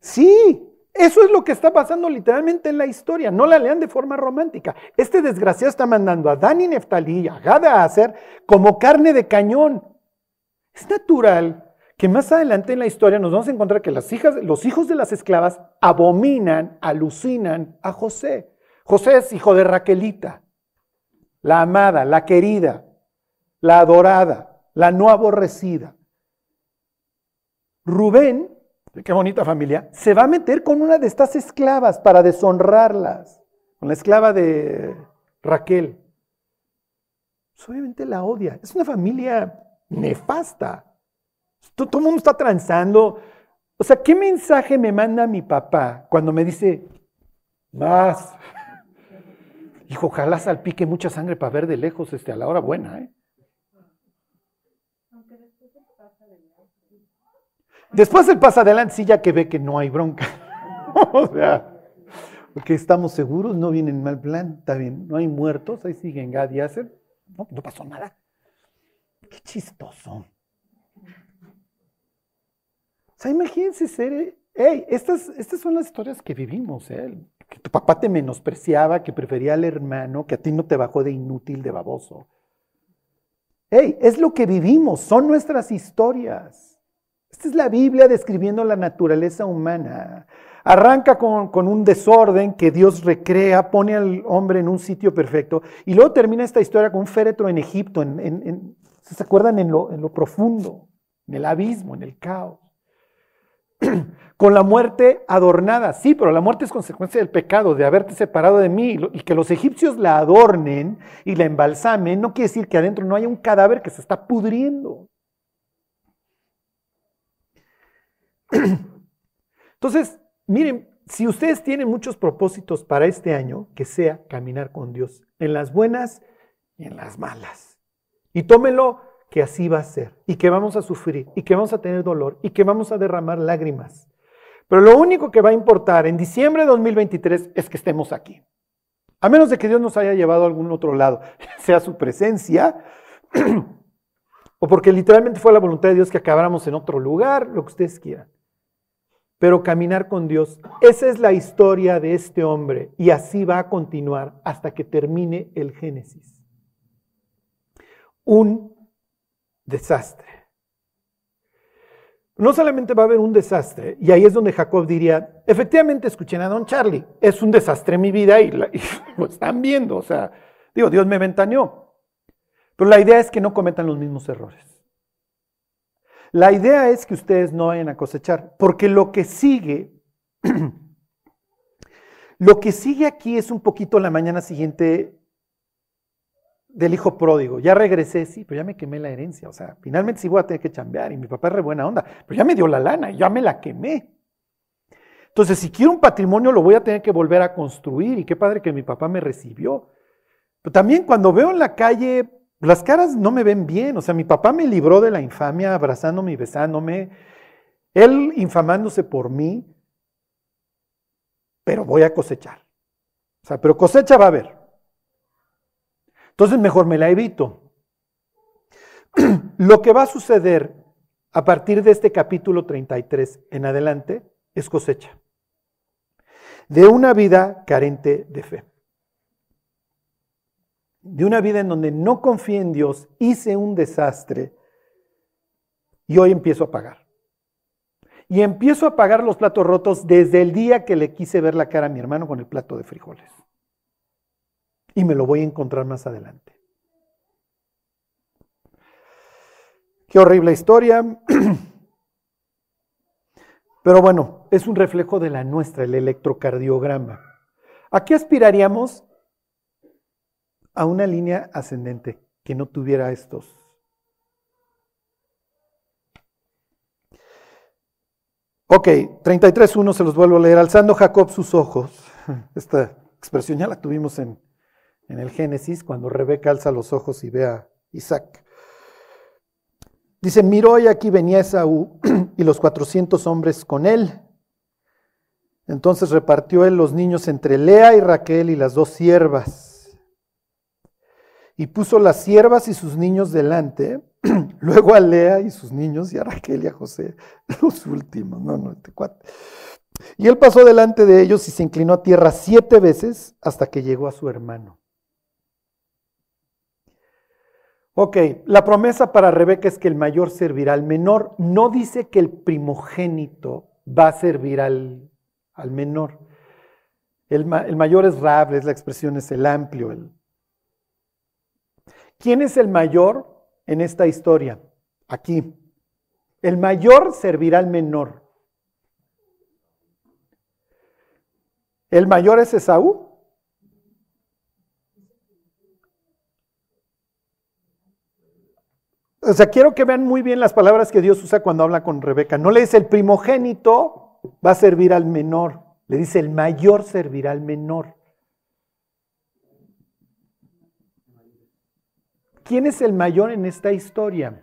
Sí, eso es lo que está pasando literalmente en la historia. No la lean de forma romántica. Este desgraciado está mandando a Dan y Neftalí y a Gada a hacer como carne de cañón. Es natural que más adelante en la historia nos vamos a encontrar que los hijos de las esclavas abominan, alucinan a José. José es hijo de Raquelita, la amada, la querida, la adorada, la no aborrecida. Rubén, qué bonita familia, se va a meter con una de estas esclavas para deshonrarlas, con la esclava de Raquel. Pues, obviamente la odia. Es una familia nefasta. Todo, el mundo está transando. O sea, ¿qué mensaje me manda mi papá cuando me dice, más? [LAUGHS] Hijo, ojalá salpique mucha sangre para ver de lejos este, a la hora buena. ¿eh? Después él pasa adelante, sí, ya que ve que no hay bronca. [LAUGHS] o sea, porque estamos seguros, no viene en mal plan, está bien, no hay muertos, ahí siguen Gad y No, no pasó nada. Qué chistoso sea, imagínense ser, hey, estas, estas son las historias que vivimos, ¿eh? que tu papá te menospreciaba, que prefería al hermano, que a ti no te bajó de inútil, de baboso. Hey, es lo que vivimos, son nuestras historias. Esta es la Biblia describiendo la naturaleza humana. Arranca con, un desorden que Dios recrea, pone al hombre en un sitio perfecto, y luego termina esta historia con un féretro en Egipto, en, ¿se acuerdan? En lo, en lo profundo, en el abismo, en el caos. [CLEARS THROAT] con la muerte adornada. Sí, pero la muerte es consecuencia del pecado, de haberte separado de mí. Y que los egipcios la adornen y la embalsamen no quiere decir que adentro no haya un cadáver que se está pudriendo. [CLEARS THROAT] Entonces, miren, si ustedes tienen muchos propósitos para este año, que sea caminar con Dios, en las buenas y en las malas. Y tómelo que así va a ser y que vamos a sufrir y que vamos a tener dolor y que vamos a derramar lágrimas. Pero lo único que va a importar en diciembre de 2023 es que estemos aquí. A menos de que Dios nos haya llevado a algún otro lado, [LAUGHS] sea su presencia, [CLEARS THROAT] o porque literalmente fue la voluntad de Dios que acabáramos en otro lugar, lo que ustedes quieran. Pero caminar con Dios, esa es la historia de este hombre y así va a continuar hasta que termine el Génesis. Un desastre. No solamente va a haber un desastre, y ahí es donde Jacob diría, efectivamente escuchen a don Charlie, es un desastre mi vida [LAUGHS] y, lo están viendo, o sea, digo, Dios me ventaneó. Pero la idea es que no cometan los mismos errores. La idea es que ustedes no vayan a cosechar, porque lo que sigue, [CLEARS THROAT] lo que sigue aquí es un poquito la mañana siguiente del hijo pródigo. Ya regresé, sí, pero ya me quemé la herencia. O sea, finalmente sí voy a tener que chambear y mi papá es re buena onda, pero ya me dio la lana y ya me la quemé. Entonces, si quiero un patrimonio, lo voy a tener que volver a construir y qué padre que mi papá me recibió. Pero también cuando veo en la calle, las caras no me ven bien. O sea, mi papá me libró de la infamia abrazándome y besándome, él infamándose por mí, pero voy a cosechar. O sea, pero cosecha va a haber. Entonces mejor me la evito. [CLEARS THROAT] Lo que va a suceder a partir de este capítulo 33 en adelante es cosecha de una vida carente de fe. De una vida en donde no confié en Dios, hice un desastre y hoy empiezo a pagar. Y empiezo a pagar los platos rotos desde el día que le quise ver la cara a mi hermano con el plato de frijoles y me lo voy a encontrar más adelante. Qué horrible historia. [CLEARS THROAT] Pero bueno, es un reflejo de la nuestra, el electrocardiograma. ¿A qué aspiraríamos? A una línea ascendente que no tuviera estos. Ok, 33.1 se los vuelvo a leer. Alzando Jacob sus ojos. [LAUGHS] Esta expresión ya la tuvimos en, en el Génesis, cuando Rebeca alza los ojos y ve a Isaac. Dice, miró y aquí venía Esaú [CLEARS THROAT] y los 400 hombres con él. Entonces repartió él los niños entre Lea y Raquel y las dos siervas. Y puso las siervas y sus niños delante, [CLEARS THROAT] luego a Lea y sus niños y a Raquel y a José, [LAUGHS] los últimos, no, no, este cuate. Y él pasó delante de ellos y se inclinó a tierra siete veces hasta que llegó a su hermano. Ok, la promesa para Rebeca es que el mayor servirá al menor. No dice que el primogénito va a servir al, al menor. El, el, mayor es Rab, es la expresión, es el amplio. El... ¿Quién es el mayor en esta historia? Aquí. El mayor servirá al menor. ¿El mayor es Esaú? O sea, quiero que vean muy bien las palabras que Dios usa cuando habla con Rebeca. No le dice el primogénito va a servir al menor. Le dice el mayor servirá al menor. ¿Quién es el mayor en esta historia?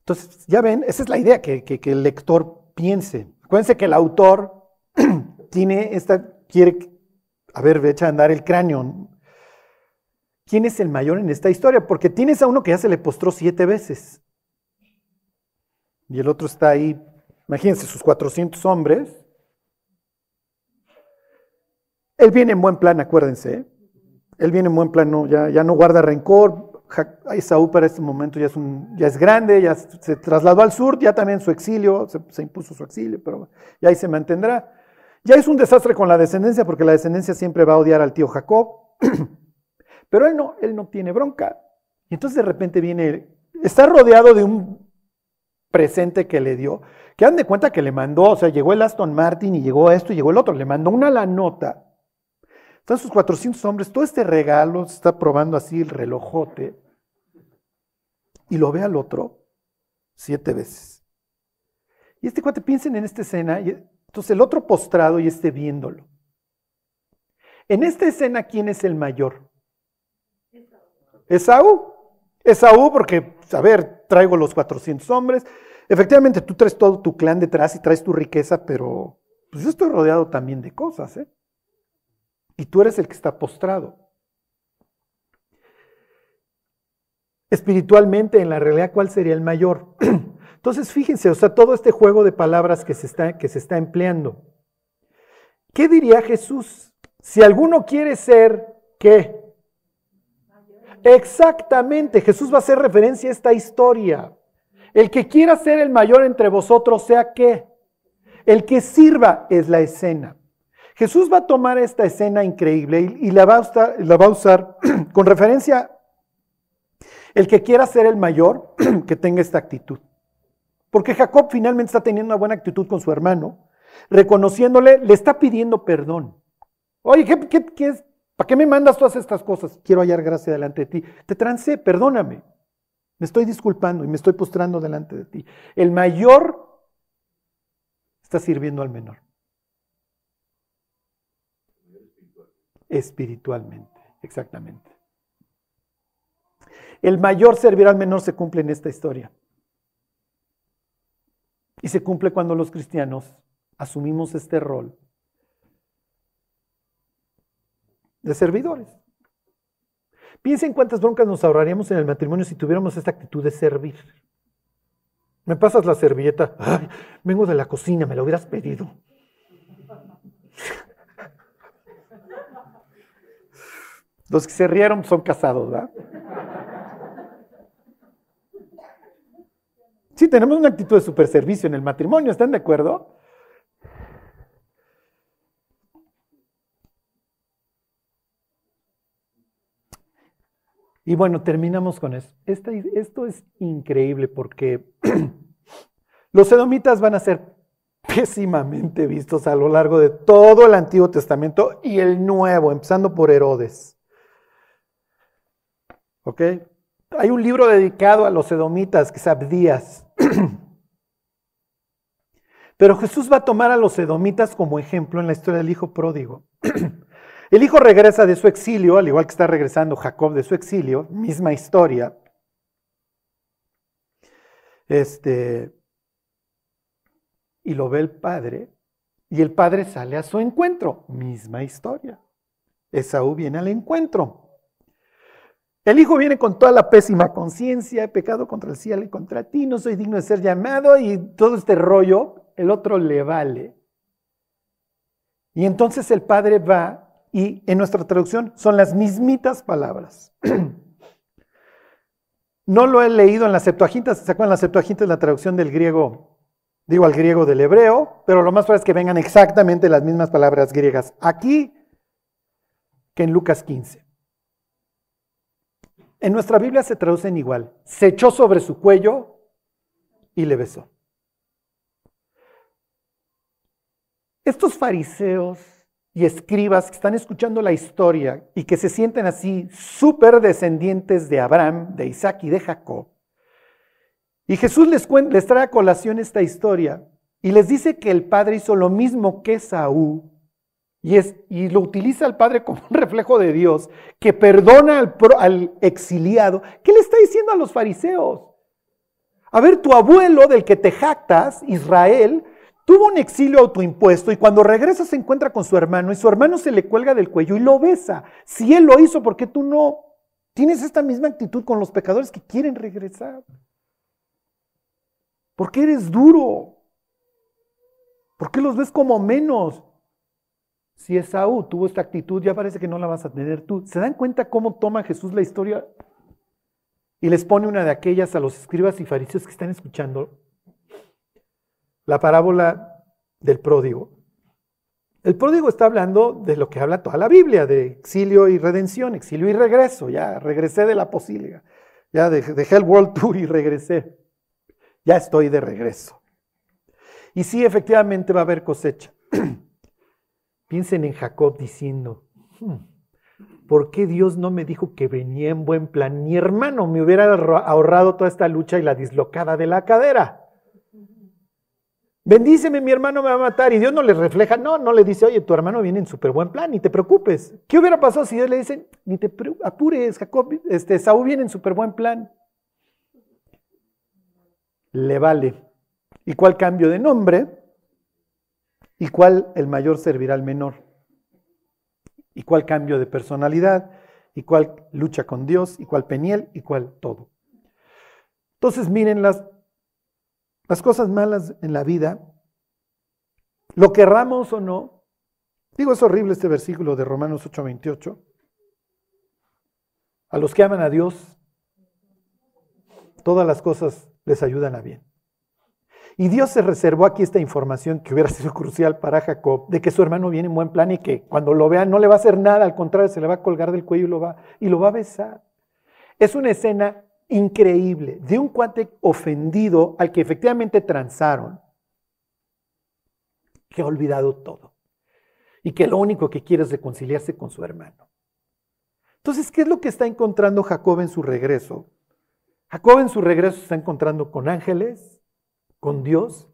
Entonces, ya ven, esa es la idea, que, que el lector piense. Acuérdense que el autor [CLEARS THROAT] tiene esta, quiere, a ver, echa a andar el cráneo. ¿Quién es el mayor en esta historia? Porque tienes a uno que ya se le postró siete veces. Y el otro está ahí, imagínense, sus 400 hombres. Él viene en buen plan, acuérdense. ¿eh? Él viene en buen plan, ya, ya no guarda rencor. Esaú para este momento ya es, un, ya es grande, ya se trasladó al sur, ya también su exilio, se, se impuso su exilio, pero ya ahí se mantendrá. Ya es un desastre con la descendencia, porque la descendencia siempre va a odiar al tío Jacob. [CLEARS THROAT] Pero él no, él no tiene bronca. Y entonces de repente viene, está rodeado de un presente que le dio, que dan de cuenta que le mandó, o sea, llegó el Aston Martin y llegó esto y llegó el otro, le mandó una la nota. Están sus 400 hombres, todo este regalo, se está probando así el relojote, y lo ve al otro siete veces. Y este cuate, piensen en esta escena, y entonces el otro postrado y este viéndolo. En esta escena, ¿quién es el mayor? Esaú. Esaú, porque, a ver, traigo los 400 hombres. Efectivamente, tú traes todo tu clan detrás y traes tu riqueza, pero pues yo estoy rodeado también de cosas, ¿eh? Y tú eres el que está postrado. Espiritualmente, en la realidad, ¿cuál sería el mayor? [CLEARS THROAT] Entonces, fíjense, o sea, todo este juego de palabras que se está, que se está empleando. ¿Qué diría Jesús? Si alguno quiere ser, ¿qué? Exactamente, Jesús va a hacer referencia a esta historia. El que quiera ser el mayor entre vosotros, sea qué. El que sirva es la escena. Jesús va a tomar esta escena increíble y, la, va a usar, [CLEARS THROAT] con referencia el que quiera ser el mayor, [CLEARS THROAT] que tenga esta actitud. Porque Jacob finalmente está teniendo una buena actitud con su hermano, reconociéndole, le está pidiendo perdón. Oye, ¿qué, qué, qué? ¿Para qué me mandas todas estas cosas? Quiero hallar gracia delante de ti. Te trancé, perdóname. Me estoy disculpando y me estoy postrando delante de ti. El mayor está sirviendo al menor. Espiritualmente, exactamente. El mayor servir al menor se cumple en esta historia. Y se cumple cuando los cristianos asumimos este rol de servidores. Piensen cuántas broncas nos ahorraríamos en el matrimonio si tuviéramos esta actitud de servir. Me pasas la servilleta, vengo de la cocina, me la hubieras pedido. Los que se rieron son casados, ¿verdad? Sí, tenemos una actitud de superservicio en el matrimonio, ¿están de acuerdo? Y bueno, terminamos con eso. esto es increíble porque [CLEARS THROAT] los edomitas van a ser pésimamente vistos a lo largo de todo el Antiguo Testamento y el Nuevo, empezando por Herodes. ¿Ok? Hay un libro dedicado a los edomitas, que es Abdías. [CLEARS THROAT] Pero Jesús va a tomar a los edomitas como ejemplo en la historia del hijo pródigo. [CLEARS THROAT] El hijo regresa de su exilio, al igual que está regresando Jacob de su exilio, misma historia. Este, y lo ve el padre, y el padre sale a su encuentro, misma historia. Esaú viene al encuentro. El hijo viene con toda la pésima conciencia, he pecado contra el cielo y contra ti, no soy digno de ser llamado y todo este rollo, el otro le vale. Y entonces el padre va y en nuestra traducción son las mismitas palabras. [CLEARS THROAT] No lo he leído en la Septuaginta, ¿se acuerdan? La Septuaginta es la traducción del griego, digo al griego del hebreo, pero lo más probable es que vengan exactamente las mismas palabras griegas aquí que en Lucas 15. En nuestra Biblia se traducen igual. Se echó sobre su cuello y le besó. Estos fariseos y escribas que están escuchando la historia y que se sienten así súper descendientes de Abraham, de Isaac y de Jacob. Y Jesús les, les trae a colación esta historia y les dice que el padre hizo lo mismo que Saúl y lo utiliza el Padre como un reflejo de Dios, que perdona al, al exiliado. ¿Qué le está diciendo a los fariseos? A ver, tu abuelo del que te jactas, Israel, tuvo un exilio autoimpuesto y cuando regresa se encuentra con su hermano y su hermano se le cuelga del cuello y lo besa. Si él lo hizo, ¿por qué tú no tienes esta misma actitud con los pecadores que quieren regresar? ¿Por qué eres duro? ¿Por qué los ves como menos? Si Esaú tuvo esta actitud, ya parece que no la vas a tener tú. ¿Se dan cuenta cómo toma Jesús la historia y les pone una de aquellas a los escribas y fariseos que están escuchando? La parábola del pródigo. El pródigo está hablando de lo que habla toda la Biblia, de exilio y redención, exilio y regreso. Ya regresé de la posibilidad. Ya dejé el World Tour y regresé. Ya estoy de regreso. Y sí, efectivamente va a haber cosecha. [CLEARS THROAT] Piensen en Jacob diciendo, hmm, ¿por qué Dios no me dijo que venía en buen plan? Mi hermano me hubiera ahorrado toda esta lucha y la dislocada de la cadera. Bendíceme, mi hermano me va a matar. Y Dios no le refleja, no, no le dice, oye, tu hermano viene en súper buen plan, ni te preocupes. ¿Qué hubiera pasado si Dios le dice, ni te apures, Jacob, este, Saúl viene en súper buen plan? Le vale. ¿Y cuál cambio de nombre? y cuál el mayor servirá al menor, y cuál cambio de personalidad, y cuál lucha con Dios, y cuál peniel, y cuál todo. Entonces miren las, las cosas malas en la vida, lo querramos o no. Digo, es horrible este versículo de Romanos 8:28. A los que aman a Dios, todas las cosas les ayudan a bien. Y Dios se reservó aquí esta información que hubiera sido crucial para Jacob, de que su hermano viene en buen plan y que cuando lo vea no le va a hacer nada, al contrario, se le va a colgar del cuello y lo va, y lo va a besar. Es una escena increíble de un cuate ofendido al que efectivamente transaron, que ha olvidado todo y que lo único que quiere es reconciliarse con su hermano. Entonces, ¿qué es lo que está encontrando Jacob en su regreso? Jacob en su regreso está encontrando con ángeles, con Dios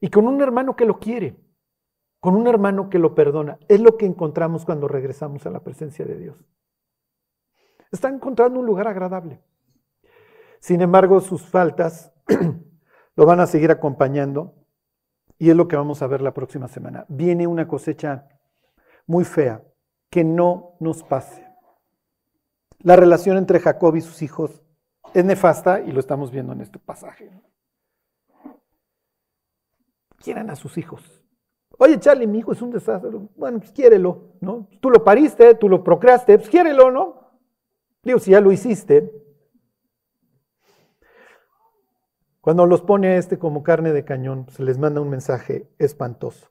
y con un hermano que lo quiere, con un hermano que lo perdona. Es lo que encontramos cuando regresamos a la presencia de Dios. Está encontrando un lugar agradable. Sin embargo, sus faltas [CLEARS THROAT] lo van a seguir acompañando y es lo que vamos a ver la próxima semana. Viene una cosecha muy fea, que no nos pase. La relación entre Jacob y sus hijos es nefasta y lo estamos viendo en este pasaje quieran a sus hijos. Oye, Charlie, mi hijo es un desastre. Bueno, pues quiérelo, ¿no? Tú lo pariste, tú lo procreaste, pues quiérelo, ¿no? Digo, si ya lo hiciste. Cuando los pone este como carne de cañón, se les manda un mensaje espantoso.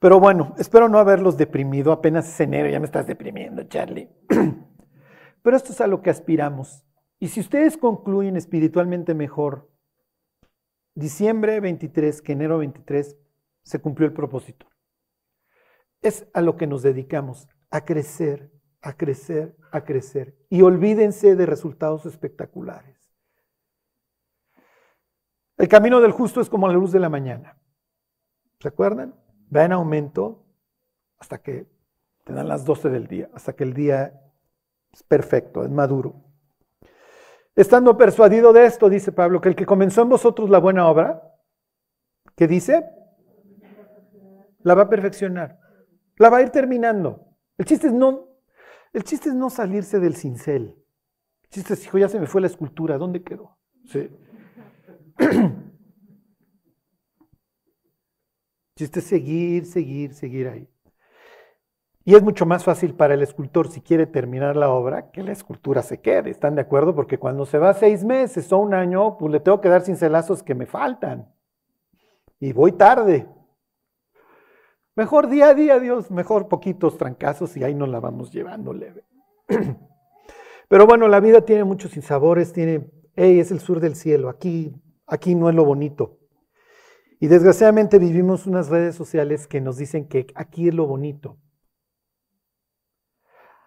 Pero bueno, espero no haberlos deprimido. Apenas es enero, ya me estás deprimiendo, Charlie. [CLEARS THROAT] Pero esto es a lo que aspiramos. Y si ustedes concluyen espiritualmente mejor, diciembre 23 que enero 23, se cumplió el propósito. Es a lo que nos dedicamos, a crecer, a crecer, a crecer. Y olvídense de resultados espectaculares. El camino del justo es como la luz de la mañana. ¿Se acuerdan? Va en aumento hasta que te dan las 12 del día, hasta que el día es perfecto, es maduro. Estando persuadido de esto, dice Pablo, que el que comenzó en vosotros la buena obra, ¿qué dice? La va a perfeccionar, la va a ir terminando. El chiste es no, el chiste es no salirse del cincel. El chiste es, hijo, ya se me fue la escultura, ¿dónde quedó? Sí. [CLEARS THROAT] Chiste seguir, seguir, seguir ahí. Y es mucho más fácil para el escultor, si quiere terminar la obra, que la escultura se quede. ¿Están de acuerdo? Porque cuando se va seis meses o un año, pues le tengo que dar cincelazos que me faltan. Y voy tarde. Mejor día a día, Dios, mejor poquitos trancazos y ahí nos la vamos llevando leve. [CLEARS THROAT] Pero bueno, la vida tiene muchos sinsabores, tiene, hey, es el sur del cielo, aquí, aquí no es lo bonito. Y desgraciadamente vivimos unas redes sociales que nos dicen que aquí es lo bonito.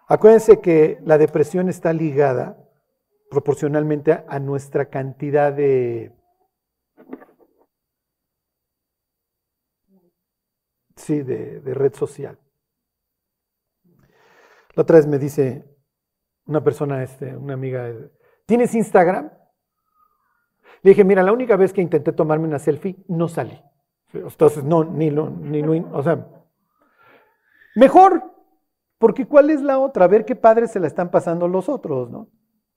Acuérdense que la depresión está ligada proporcionalmente a nuestra cantidad de... Sí, de, red social. La otra vez me dice una persona, este, una amiga, ¿tienes Instagram? Dije, mira, la única vez que intenté tomarme una selfie, no salí. Entonces, no, ni lo, ni lo, o sea, mejor porque ¿cuál es la otra? Ver qué padres se la están pasando los otros, ¿no?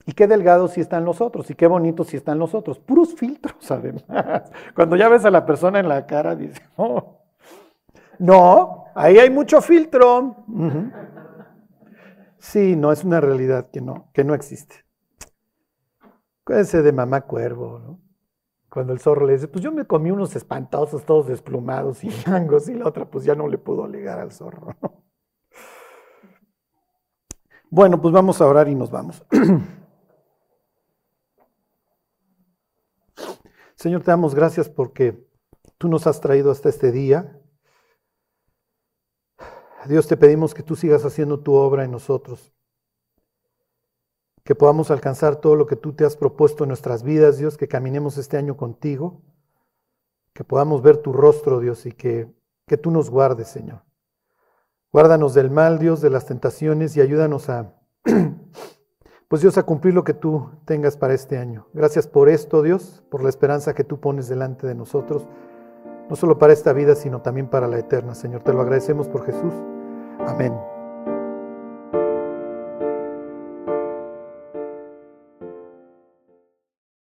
Y qué delgados si están los otros, y qué bonitos si están los otros. Puros filtros, [LAUGHS] además. Cuando ya ves a la persona en la cara, dices, oh, no, ahí hay mucho filtro. Sí, no, es una realidad que no, que no existe. Acuérdense de mamá cuervo, ¿no? Cuando el zorro le dice, pues yo me comí unos espantosos, todos desplumados y [LAUGHS] mangos, y la otra pues ya no le pudo alegar al zorro. Bueno, pues vamos a orar y nos vamos. [CLEARS THROAT] Señor, te damos gracias porque tú nos has traído hasta este día. Dios, te pedimos que tú sigas haciendo tu obra en nosotros, que podamos alcanzar todo lo que tú te has propuesto en nuestras vidas, Dios, que caminemos este año contigo, que podamos ver tu rostro, Dios, y que, que tú nos guardes, Señor. Guárdanos del mal, Dios, de las tentaciones y ayúdanos a, [CLEARS THROAT] pues Dios, a cumplir lo que tú tengas para este año. Gracias por esto, Dios, por la esperanza que tú pones delante de nosotros, no solo para esta vida, sino también para la eterna, Señor. Te lo agradecemos por Jesús. Amén.